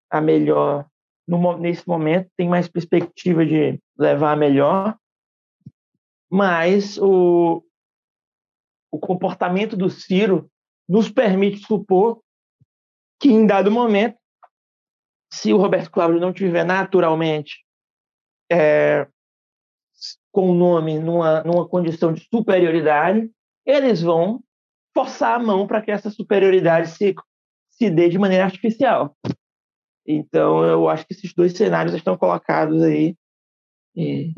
a melhor no, nesse momento, tem mais perspectiva de levar a melhor, mas o, o comportamento do Ciro nos permite supor que em dado momento, se o Roberto Cláudio não tiver naturalmente é, com o nome numa, numa condição de superioridade, eles vão forçar a mão para que essa superioridade se, se dê de maneira artificial. Então, eu acho que esses dois cenários estão colocados aí e,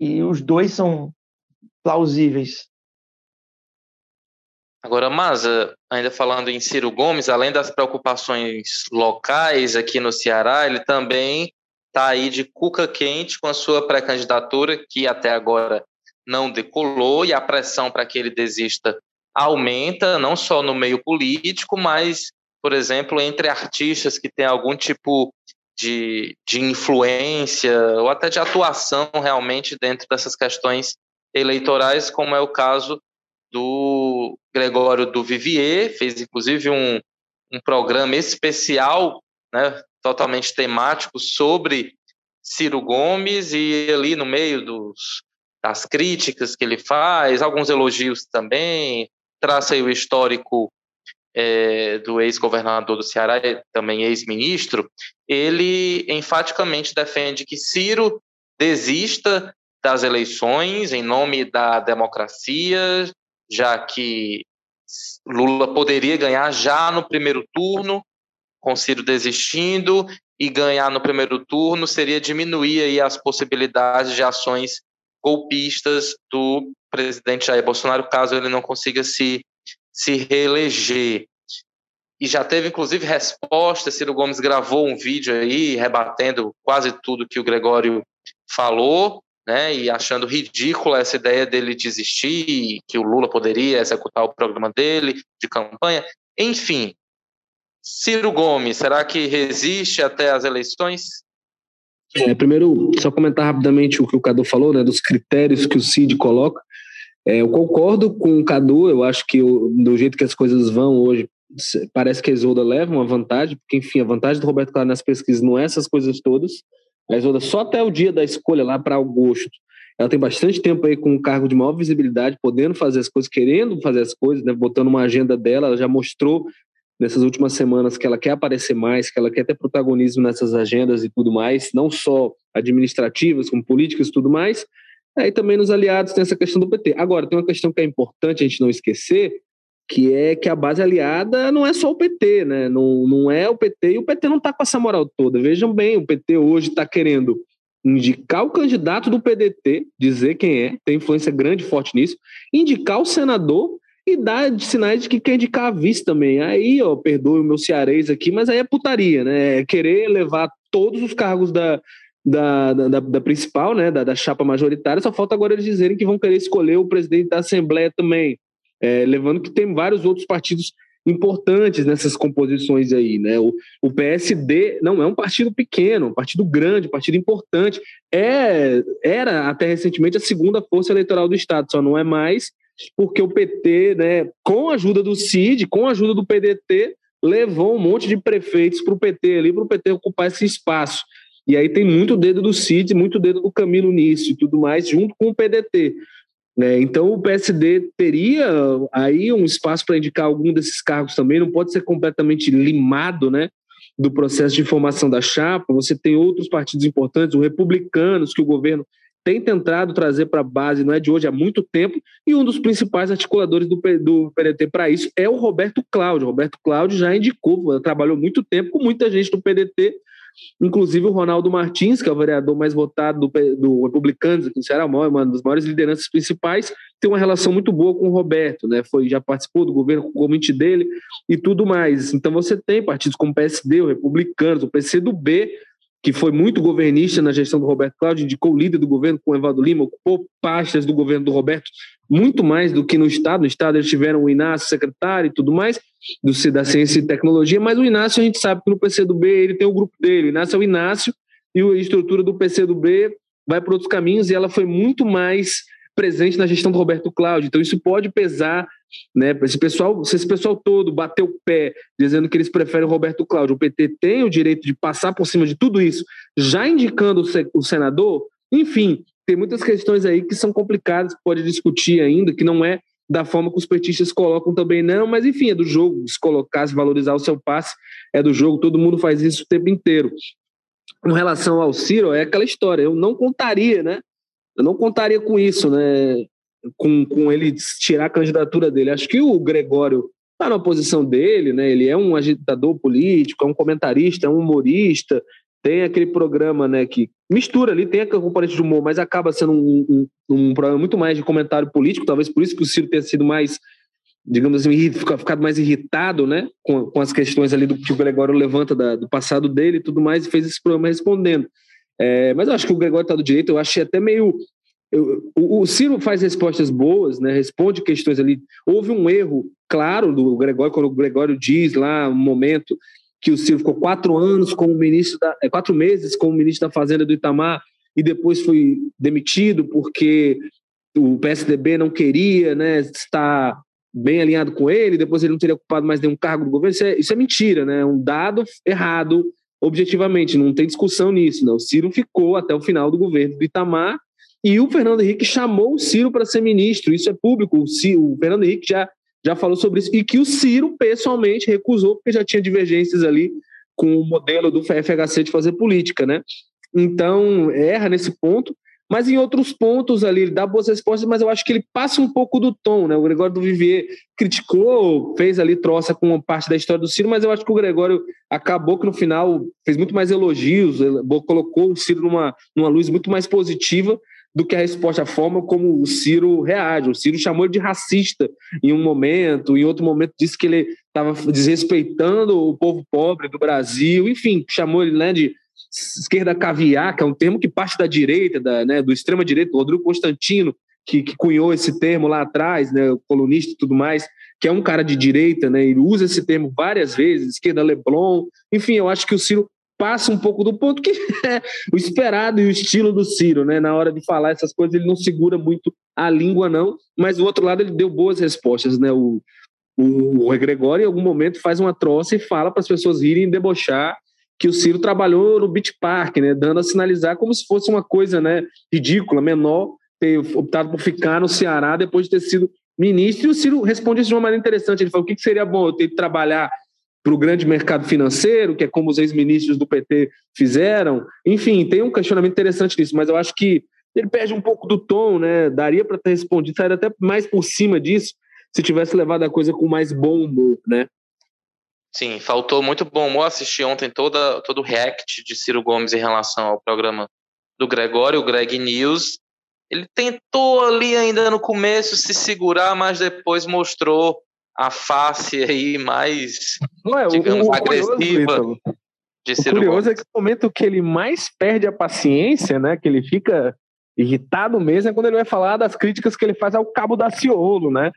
e os dois são plausíveis. Agora, Maza, ainda falando em Ciro Gomes, além das preocupações locais aqui no Ceará, ele também está aí de cuca quente com a sua pré-candidatura, que até agora não decolou, e a pressão para que ele desista aumenta, não só no meio político, mas, por exemplo, entre artistas que têm algum tipo de, de influência ou até de atuação realmente dentro dessas questões eleitorais, como é o caso do Gregório do Vivier, fez inclusive um, um programa especial, né, totalmente temático, sobre Ciro Gomes, e ali no meio dos, das críticas que ele faz, alguns elogios também, traça aí o histórico é, do ex-governador do Ceará, também ex-ministro, ele enfaticamente defende que Ciro desista das eleições em nome da democracia, já que Lula poderia ganhar já no primeiro turno, com Ciro desistindo, e ganhar no primeiro turno seria diminuir aí as possibilidades de ações golpistas do presidente Jair Bolsonaro, caso ele não consiga se, se reeleger. E já teve, inclusive, resposta. Ciro Gomes gravou um vídeo aí, rebatendo quase tudo que o Gregório falou né, e achando ridícula essa ideia dele desistir, que o Lula poderia executar o programa dele de campanha. Enfim, Ciro Gomes, será que resiste até as eleições? É, primeiro, só comentar rapidamente o que o Cadu falou, né, dos critérios que o CID coloca. É, eu concordo com o Cadu, eu acho que o, do jeito que as coisas vão hoje, parece que a Isolda leva uma vantagem, porque, enfim, a vantagem do Roberto Cláudio nas pesquisas não é essas coisas todas, a Isolda só até o dia da escolha, lá para agosto, ela tem bastante tempo aí com um cargo de maior visibilidade, podendo fazer as coisas, querendo fazer as coisas, né, botando uma agenda dela. Ela já mostrou nessas últimas semanas que ela quer aparecer mais, que ela quer ter protagonismo nessas agendas e tudo mais, não só administrativas, como políticas e tudo mais. Aí também nos aliados tem essa questão do PT. Agora, tem uma questão que é importante a gente não esquecer, que é que a base aliada não é só o PT, né? Não, não é o PT, e o PT não está com essa moral toda. Vejam bem, o PT hoje está querendo indicar o candidato do PDT, dizer quem é, tem influência grande forte nisso, indicar o senador e dar sinais de que quer indicar a vice também. Aí, ó, perdoe o meu cearês aqui, mas aí é putaria, né? É querer levar todos os cargos da, da, da, da principal, né, da, da chapa majoritária, só falta agora eles dizerem que vão querer escolher o presidente da Assembleia também é, levando que tem vários outros partidos importantes nessas composições aí, né? O, o, PSD não é um partido pequeno, um partido grande, um partido importante. É, era até recentemente a segunda força eleitoral do Estado, só não é mais porque o PT, né, com a ajuda do CID, com a ajuda do PDT, levou um monte de prefeitos para o PT ali, para o PT ocupar esse espaço. E aí tem muito dedo do CID, muito dedo do Camilo nisso e tudo mais, junto com o PDT. É, então o PSD teria aí um espaço para indicar algum desses cargos também, não pode ser completamente limado, né? Do processo de formação da chapa. Você tem outros partidos importantes, os republicanos, que o governo tem tentado trazer para a base, não é de hoje, há muito tempo, e um dos principais articuladores do, do PDT para isso é o Roberto Cláudio. Roberto Cláudio já indicou, trabalhou muito tempo com muita gente do PDT, inclusive o Ronaldo Martins, que é o vereador mais votado do, do Republicanos aqui no Ceará, uma das maiores lideranças principais, tem uma relação muito boa com o Roberto, né? Foi, já participou do governo com o convite dele e tudo mais. Então você tem partidos como o PSD, o Republicanos, o PCdoB, que foi muito governista na gestão do Roberto Cláudio, indicou o líder do governo com o Evandro Lima, ocupou pastas do governo do Roberto, muito mais do que no Estado. No Estado eles tiveram o Inácio secretário e tudo mais, do, da Ciência e Tecnologia, mas o Inácio a gente sabe que no PCdoB ele tem o grupo dele, o Inácio é o Inácio, e a estrutura do PCdoB vai para outros caminhos, e ela foi muito mais presente na gestão do Roberto Cláudio. Então isso pode pesar, né? Esse pessoal, se esse pessoal todo bateu o pé dizendo que eles preferem o Roberto Cláudio, o PT tem o direito de passar por cima de tudo isso, já indicando o senador, enfim, tem muitas questões aí que são complicadas, pode discutir ainda, que não é da forma que os petistas colocam também, não, mas enfim, é do jogo, se colocar, se valorizar o seu passe, é do jogo, todo mundo faz isso o tempo inteiro. Com relação ao Ciro, é aquela história, eu não contaria, né? Eu não contaria com isso, né? Com, com ele tirar a candidatura dele. Acho que o Gregório está na posição dele, né? Ele é um agitador político, é um comentarista, é um humorista, tem aquele programa, né, que mistura ali, tem a componente de humor, mas acaba sendo um, um, um, programa muito mais de comentário político, talvez por isso que o Ciro tenha sido mais, digamos assim, ficado mais irritado, né, com, com as questões ali do que o Gregório levanta da, do passado dele e tudo mais, e fez esse programa respondendo. É, mas eu acho que o Gregório está do direito, eu achei até meio. Eu, o, o Ciro faz respostas boas, né? Responde questões ali. Houve um erro claro do Gregório, quando o Gregório diz lá um momento que o Ciro ficou quatro anos como ministro da, é, quatro meses como ministro da Fazenda do Itamar e depois foi demitido porque o PSDB não queria, né, estar bem alinhado com ele, depois ele não teria ocupado mais nenhum cargo do governo. Isso é, isso é mentira, né? É um dado errado objetivamente, não tem discussão nisso. Não. O Ciro ficou até o final do governo do Itamar e o Fernando Henrique chamou o Ciro para ser ministro. Isso é público. O, Ciro, o Fernando Henrique já, já falou sobre isso. E que o Ciro, pessoalmente, recusou, porque já tinha divergências ali com o modelo do FHC de fazer política, né? Então, erra nesse ponto. Mas em outros pontos ali, ele dá boas respostas, mas eu acho que ele passa um pouco do tom, né? O Gregório do Vivier criticou, fez ali troça com parte da história do Ciro, mas eu acho que o Gregório acabou que no final fez muito mais elogios, colocou o Ciro numa, numa luz muito mais positiva do que a resposta, a forma como o Ciro reage. O Ciro chamou ele de racista em um momento, em outro momento disse que ele estava desrespeitando o povo pobre do Brasil, enfim, chamou ele né, de esquerda caviar, que é um termo que parte da direita, da, né, do extrema direita, Rodrigo Constantino, que, que cunhou esse termo lá atrás, né, colunista e tudo mais, que é um cara de direita, né, ele usa esse termo várias vezes, esquerda Leblon, enfim, eu acho que o Ciro passa um pouco do ponto que é o esperado e o estilo do Ciro, né, na hora de falar essas coisas, ele não segura muito a língua não, mas do outro lado ele deu boas respostas, né, o, o, o Gregório em algum momento faz uma troça e fala para as pessoas rirem e debochar que o Ciro trabalhou no Beach Park, né, dando a sinalizar como se fosse uma coisa né, ridícula, menor, ter optado por ficar no Ceará depois de ter sido ministro. E o Ciro responde isso de uma maneira interessante. Ele falou: o que seria bom eu ter que trabalhar para o grande mercado financeiro, que é como os ex-ministros do PT fizeram. Enfim, tem um questionamento interessante nisso, mas eu acho que ele perde um pouco do tom, né? Daria para ter respondido, sair até mais por cima disso, se tivesse levado a coisa com mais bom humor, né? Sim, faltou muito bom humor. Assisti ontem toda, todo o react de Ciro Gomes em relação ao programa do Gregório, o Greg News. Ele tentou ali ainda no começo se segurar, mas depois mostrou a face aí mais, Ué, digamos, o, o agressiva. Curioso, de o curioso Gomes. é que no momento que ele mais perde a paciência, né, que ele fica irritado mesmo é quando ele vai falar das críticas que ele faz ao Cabo da Ciolo, né?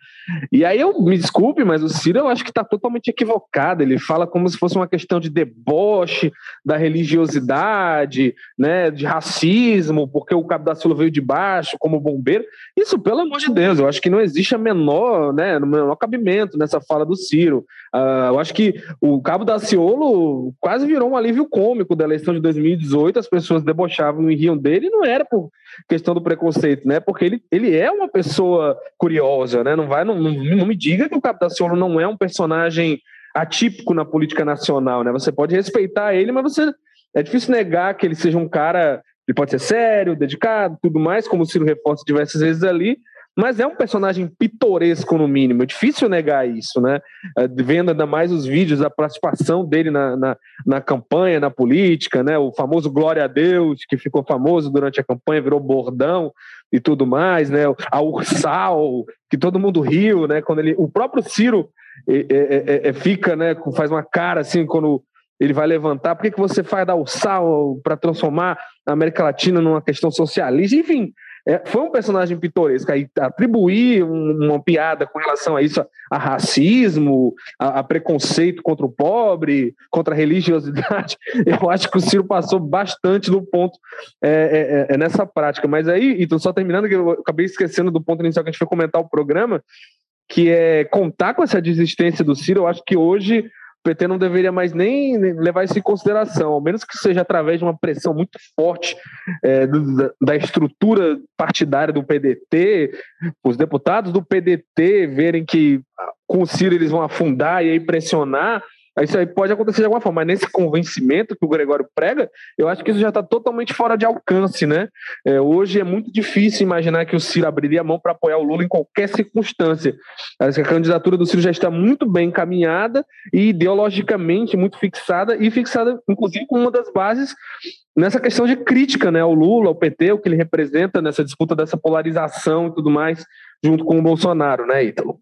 E aí eu me desculpe, mas o Ciro eu acho que está totalmente equivocado. Ele fala como se fosse uma questão de deboche da religiosidade, né, de racismo, porque o Cabo da Ciolo veio de baixo como bombeiro. Isso, pelo amor de Deus, eu acho que não existe a menor, né, no menor cabimento nessa fala do Ciro. Uh, eu acho que o Cabo da Ciolo quase virou um alívio cômico da eleição de 2018. As pessoas debochavam e riam dele, não era por questão do preconceito, né? Porque ele, ele é uma pessoa curiosa, né? Não vai, não, não me diga que o Cabo Daciolo não é um personagem atípico na política nacional, né? Você pode respeitar ele, mas você é difícil negar que ele seja um cara, ele pode ser sério, dedicado, tudo mais, como o Ciro reforça diversas vezes ali, mas é um personagem pitoresco no mínimo, é difícil negar isso, né? É, vendo ainda mais os vídeos da participação dele na, na, na, campanha, na política, né? O famoso Glória a Deus, que ficou famoso durante a campanha, virou bordão e tudo mais, né? A Ursal, que todo mundo riu, né? Quando ele, o próprio Ciro é, é, é, fica, né? Faz uma cara assim quando ele vai levantar. Por que, que você faz da Ursal para transformar a América Latina numa questão socialista? Enfim, é, foi um personagem pitoresco. Aí atribuir um, uma piada com relação a isso, a, a racismo, a, a, preconceito contra o pobre, contra a religiosidade, eu acho que o Ciro passou bastante do ponto é, é, é, é nessa prática. Mas aí, então, só terminando, que eu acabei esquecendo do ponto inicial que a gente foi comentar o programa, que é contar com essa desistência do Ciro. Eu acho que hoje PT não deveria mais nem levar isso em consideração, ao menos que seja através de uma pressão muito forte é, do, da estrutura partidária do PDT, os deputados do PDT verem que com o Ciro eles vão afundar e aí pressionar isso aí pode acontecer de alguma forma, mas nesse convencimento que o Gregório prega, eu acho que isso já está totalmente fora de alcance, né? É, hoje é muito difícil imaginar que o Ciro abriria a mão para apoiar o Lula em qualquer circunstância. Acho que a candidatura do Ciro já está muito bem encaminhada e ideologicamente muito fixada, e fixada, inclusive, com uma das bases nessa questão de crítica né, ao Lula, ao PT, o que ele representa nessa disputa dessa polarização e tudo mais, junto com o Bolsonaro, né, Ítalo?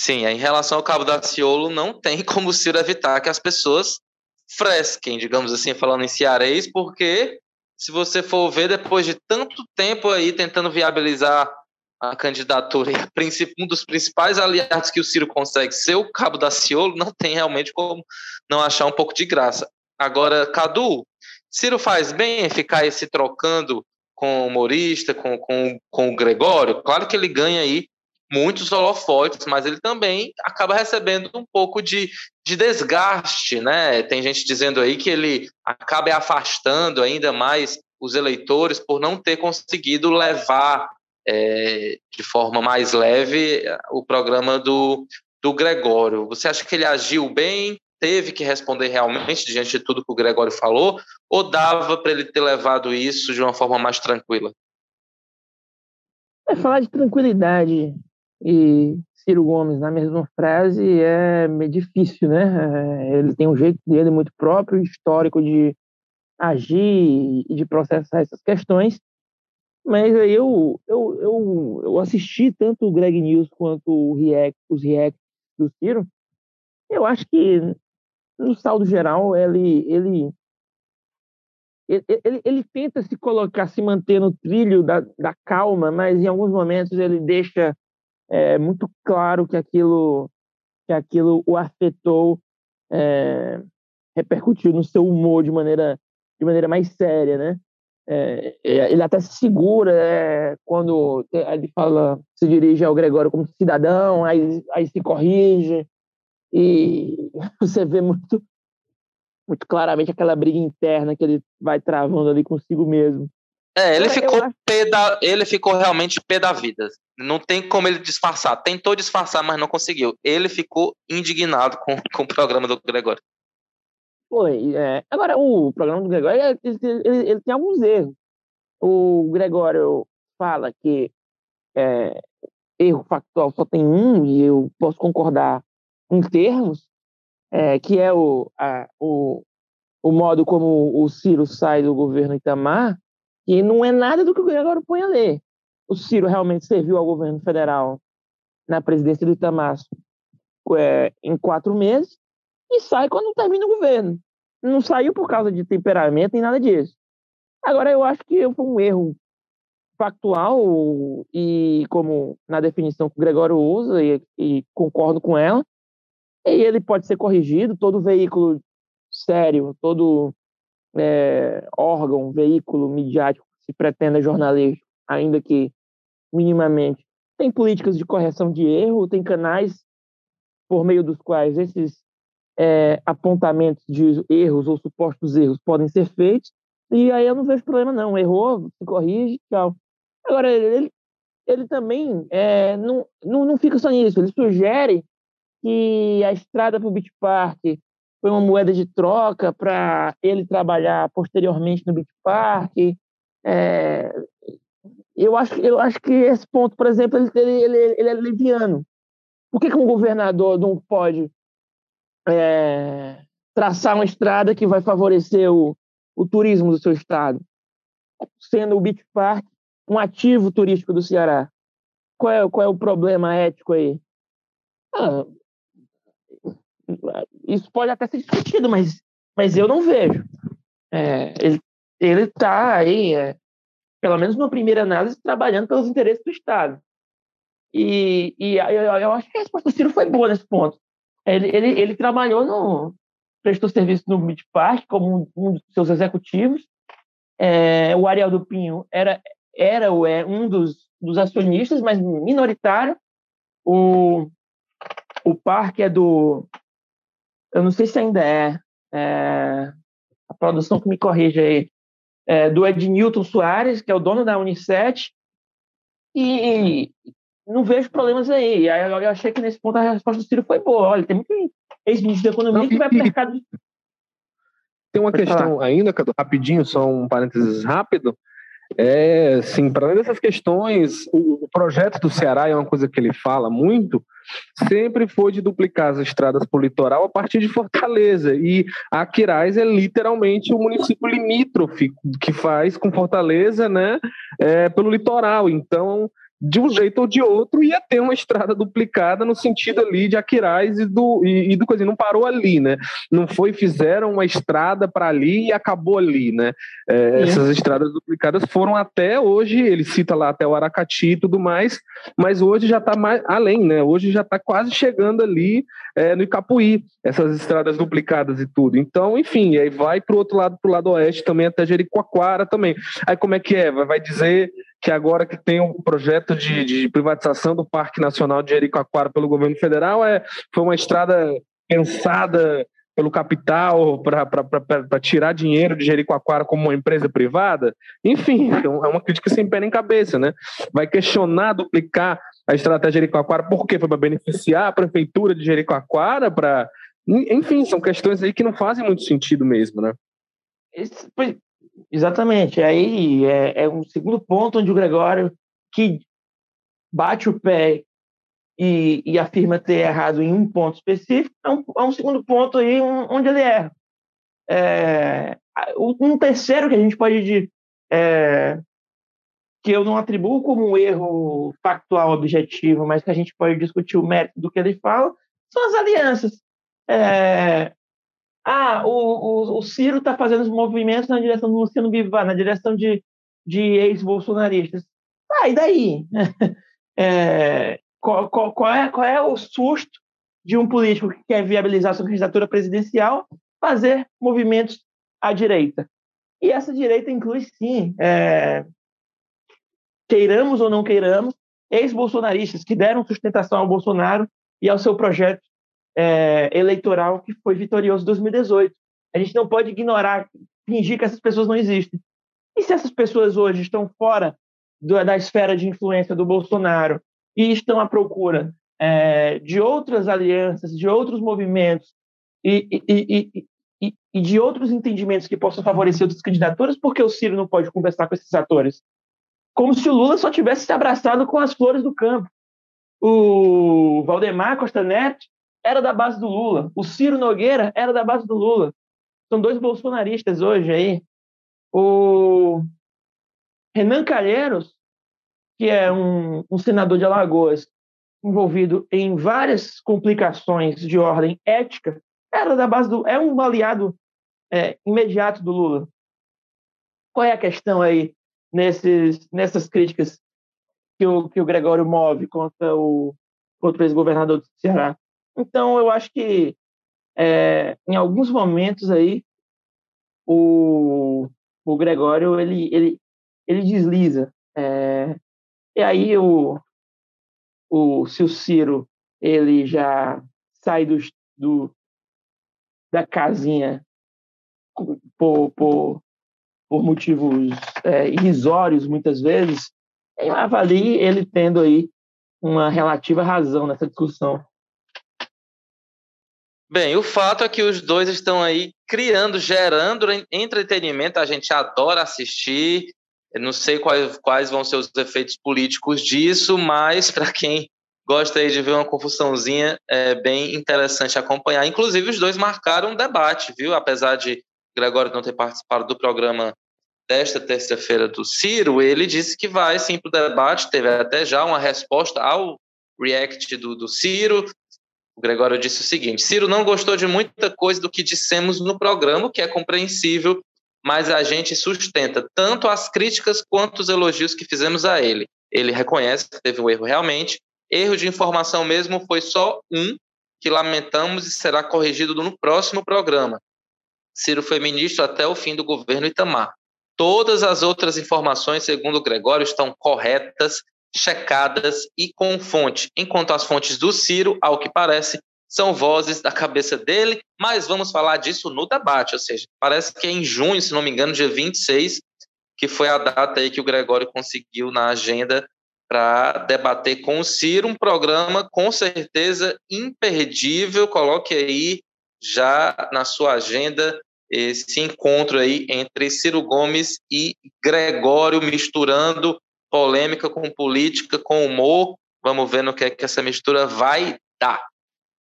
Sim, em relação ao Cabo da Ciolo, não tem como Ciro evitar que as pessoas fresquem, digamos assim, falando em cearês, porque se você for ver, depois de tanto tempo aí tentando viabilizar a candidatura e um dos principais aliados que o Ciro consegue ser o Cabo da Ciolo, não tem realmente como não achar um pouco de graça. Agora, Cadu, Ciro faz bem em ficar aí se trocando com o humorista, com, com, com o Gregório? Claro que ele ganha aí muitos holofotes, mas ele também acaba recebendo um pouco de, de desgaste, né? Tem gente dizendo aí que ele acaba afastando ainda mais os eleitores por não ter conseguido levar é, de forma mais leve o programa do, do Gregório. Você acha que ele agiu bem? Teve que responder realmente diante de tudo que o Gregório falou? Ou dava para ele ter levado isso de uma forma mais tranquila? É falar de tranquilidade e Ciro Gomes na mesma frase é difícil, né? É, ele tem um jeito dele muito próprio, histórico de agir e de processar essas questões. Mas aí eu, eu, eu, eu assisti tanto o Greg News quanto o react, os reacts do Ciro. Eu acho que, no saldo geral, ele, ele, ele, ele tenta se colocar, se manter no trilho da, da calma, mas em alguns momentos ele deixa é muito claro que aquilo, que aquilo o afetou, é, repercutiu no seu humor de maneira, de maneira mais séria, né? É, ele até se segura é, quando ele fala, se dirige ao Gregório como cidadão, aí, aí se corrige e você vê muito, muito claramente aquela briga interna que ele vai travando ali consigo mesmo. É, ele ficou, pé da, ele ficou realmente pé da vida. Não tem como ele disfarçar. Tentou disfarçar, mas não conseguiu. Ele ficou indignado com, com o programa do Gregório. Foi. É. Agora, o programa do Gregório, ele, ele, ele, tem alguns erros. O Gregório fala que é, erro factual só tem um, e eu posso concordar em termos, é, que é o, a, o, o modo como o Ciro sai do governo Itamar, que não é nada do que o Gregório a ler. O Ciro realmente serviu ao governo federal na presidência do Itamaço é, em quatro meses e sai quando termina o governo. Não saiu por causa de temperamento nem nada disso. Agora, eu acho que foi um erro factual e como na definição que o Gregório usa e, e concordo com ela, e ele pode ser corrigido, todo veículo sério, todo é, órgão, veículo midiático que se pretenda jornalístico, ainda que minimamente, tem políticas de correção de erro, tem canais por meio dos quais esses é, apontamentos de erros ou supostos erros podem ser feitos. E aí eu não vejo problema, não. Errou, se corrige, tchau. Agora, ele, ele também é, não, não, não fica só nisso. Ele sugere que a estrada para o Beach Park foi uma moeda de troca para ele trabalhar posteriormente no Beach Park. É, eu, acho, eu acho que esse ponto, por exemplo, ele, ele, ele é leviano. Por que, que um governador não pode é, traçar uma estrada que vai favorecer o, o turismo do seu estado, sendo o Beach Park um ativo turístico do Ceará. Qual é, qual é o problema ético aí? Ah, isso pode até ser discutido, mas, mas eu não vejo. É, ele está aí, é, pelo menos na primeira análise, trabalhando pelos interesses do Estado. E, e eu, eu, acho que a resposta do Ciro foi boa nesse ponto. Ele, ele, ele trabalhou no, prestou serviço no Beach Park como um, dos seus executivos. É, o Ariel do Pinho era, era é, um dos, dos acionistas, mas minoritário. O, o parque é do. Eu não sei se ainda é. é a produção que me corrige aí. É, do Ednilton Soares, que é o dono da Unicet. E, não vejo problemas aí. Eu achei que nesse ponto a resposta do Ciro foi boa. Olha, tem muito ex-ministro da Economia não, que vai para o mercado. Tem uma Pode questão falar. ainda, rapidinho, só um parênteses rápido. É, sim, para além dessas questões, o, o, projeto do Ceará é uma coisa que ele fala muito, sempre foi de duplicar as estradas para o litoral a partir de Fortaleza. E Aquiraz é literalmente o município limítrofe que faz com Fortaleza né, é, pelo litoral. Então, de um jeito ou de outro, ia ter uma estrada duplicada no sentido ali de Aquiraz e do, e, e do coisa. Não parou ali, né? Não foi, fizeram uma estrada para ali e acabou ali, né? É, essas estradas duplicadas foram até hoje, ele cita lá até o Aracati e tudo mais, mas hoje já está mais além, né? Hoje já está quase chegando ali é, no Icapuí, essas estradas duplicadas e tudo. Então, enfim, aí vai para o outro lado, para o lado oeste também, até Jericoacoara também. Aí como é que é? Vai dizer que agora que tem um projeto de, de privatização do Parque Nacional de Jericoacoara pelo governo federal, é, foi uma estrada pensada pelo capital para tirar dinheiro de Jericoacoara como uma empresa privada? Enfim, é uma crítica sem pé nem cabeça, né? Vai questionar, duplicar a estratégia de Jericoacoara, por quê? Foi para beneficiar a prefeitura de Jericoacoara, para... Enfim, são questões aí que não fazem muito sentido mesmo, né? Exatamente. Aí é, é, um segundo ponto onde o Gregório, que bate o pé e, e afirma ter errado em um ponto específico, é um, é um segundo ponto aí onde ele erra. É, um terceiro que a gente pode dizer, é, que eu não atribuo como um erro factual objetivo, mas que a gente pode discutir o mérito do que ele fala, são as alianças. É, ah, o, o, o Ciro está fazendo os movimentos na direção do Luciano Bivar, na direção de, de ex-bolsonaristas. Ah, e daí? é, qual, qual, qual, é, qual é o susto de um político que quer viabilizar sua candidatura presidencial fazer movimentos à direita? E essa direita inclui, sim, é, queiramos ou não queiramos, ex-bolsonaristas que deram sustentação ao Bolsonaro e ao seu projeto é, eleitoral que foi vitorioso em 2018. A gente não pode ignorar, fingir que essas pessoas não existem. E se essas pessoas hoje estão fora do, da esfera de influência do Bolsonaro e estão à procura é, de outras alianças, de outros movimentos e, e, e, e, de outros entendimentos que possam favorecer outras candidaturas, porque o Ciro não pode conversar com esses atores? Como se o Lula só tivesse se abraçado com as flores do campo. O Valdemar Costa Neto era da base do Lula. O Ciro Nogueira era da base do Lula. São dois bolsonaristas hoje aí. O Renan Calheiros, que é um, um senador de Alagoas envolvido em várias complicações de ordem ética, era da base do, é um aliado é, imediato do Lula. Qual é a questão aí nesses, nessas críticas que o, que o Gregório move contra o, contra o ex-governador do Ceará? Então, eu acho que é, em alguns momentos aí o, o Gregório ele, ele, ele desliza. É, e aí o, o, se o Ciro ele já sai do, do, da casinha por, por, por motivos é, irrisórios, muitas vezes, eu avalio ele tendo aí uma relativa razão nessa discussão. Bem, o fato é que os dois estão aí criando, gerando entretenimento. A gente adora assistir. Eu não sei quais, quais vão ser os efeitos políticos disso, mas para quem gosta aí de ver uma confusãozinha, é bem interessante acompanhar. Inclusive, os dois marcaram um debate, viu? Apesar de Gregório não ter participado do programa desta terça-feira do Ciro, ele disse que vai sim para o debate. Teve até já uma resposta ao react do, do Ciro o Gregório disse o seguinte: Ciro não gostou de muita coisa do que dissemos no programa, que é compreensível, mas a gente sustenta tanto as críticas quanto os elogios que fizemos a ele. Ele reconhece que teve um erro realmente. Erro de informação mesmo foi só um que lamentamos e será corrigido no próximo programa. Ciro foi ministro até o fim do governo Itamar. Todas as outras informações, segundo o Gregório, estão corretas checadas e com fonte, enquanto as fontes do Ciro, ao que parece, são vozes da cabeça dele, mas vamos falar disso no debate, ou seja, parece que é em junho, se não me engano, dia 26, que foi a data aí que o Gregório conseguiu na agenda para debater com o Ciro, um programa com certeza imperdível, coloque aí já na sua agenda esse encontro aí entre Ciro Gomes e Gregório misturando polêmica com política, com humor. Vamos ver no que é que essa mistura vai dar.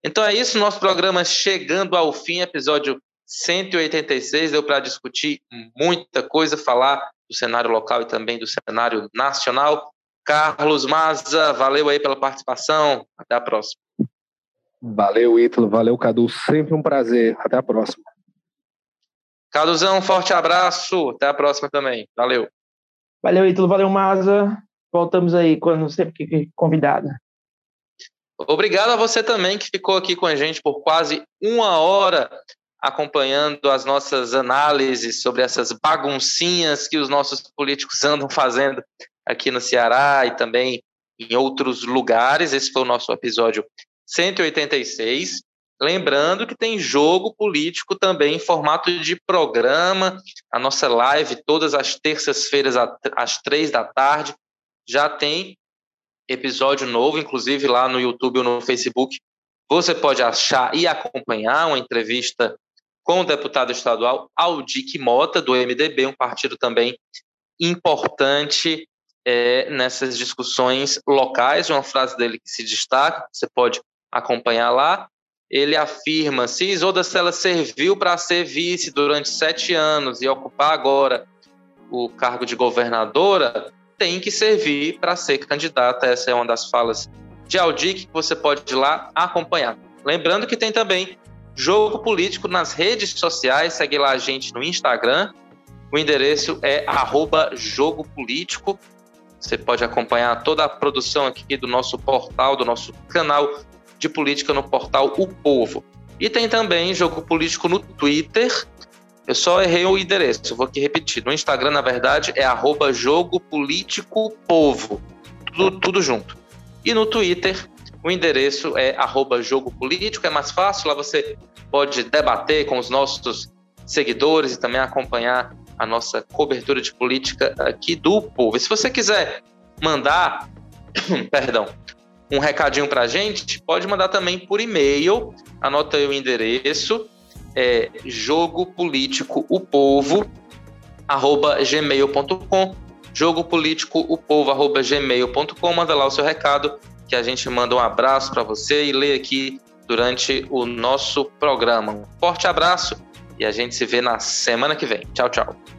Então é isso, nosso programa chegando ao fim, episódio 186. Deu para discutir muita coisa, falar do cenário local e também do cenário nacional. Carlos Maza, valeu aí pela participação. Até a próxima. Valeu, Ítalo. Valeu, Cadu. Sempre um prazer. Até a próxima. Caduzão, um forte abraço. Até a próxima também. Valeu. Valeu, Ítalo. Valeu, Maza. Voltamos aí quando sempre que convidado. Obrigado a você também que ficou aqui com a gente por quase uma hora acompanhando as nossas análises sobre essas baguncinhas que os nossos políticos andam fazendo aqui no Ceará e também em outros lugares. Esse foi o nosso episódio 186. Lembrando que tem jogo político também em formato de programa. A nossa live, todas as terças-feiras, às três da tarde, já tem episódio novo, inclusive lá no YouTube ou no Facebook. Você pode achar e acompanhar uma entrevista com o deputado estadual Aldic Mota, do MDB, um partido também importante é, nessas discussões locais. Uma frase dele que se destaca, você pode acompanhar lá ele afirma: se Isolda Sela serviu para ser vice durante sete anos e ocupar agora o cargo de governadora, tem que servir para ser candidata. Essa é uma das falas de Aldic que você pode ir lá acompanhar. Lembrando que tem também jogo político nas redes sociais. Segue lá a gente no Instagram. O endereço é jogo político. Você pode acompanhar toda a produção aqui do nosso portal, do nosso canal de política no portal O Povo. E tem também jogo político no Twitter. Eu só errei o endereço, vou aqui repetir. No Instagram, na verdade, é arroba jogo político povo. Tudo, tudo junto. E no Twitter, o endereço é arroba jogo político, é mais fácil, lá você pode debater com os nossos seguidores e também acompanhar a nossa cobertura de política aqui do povo. E se você quiser mandar, perdão, um recadinho para a gente, pode mandar também por e-mail. Anota aí o endereço, é jogo político o povo arroba gmail.com jogo político o povo arroba gmail.com manda lá o seu recado que a gente manda um abraço para você e lê aqui durante o nosso programa. Um forte abraço e a gente se vê na semana que vem. Tchau, tchau.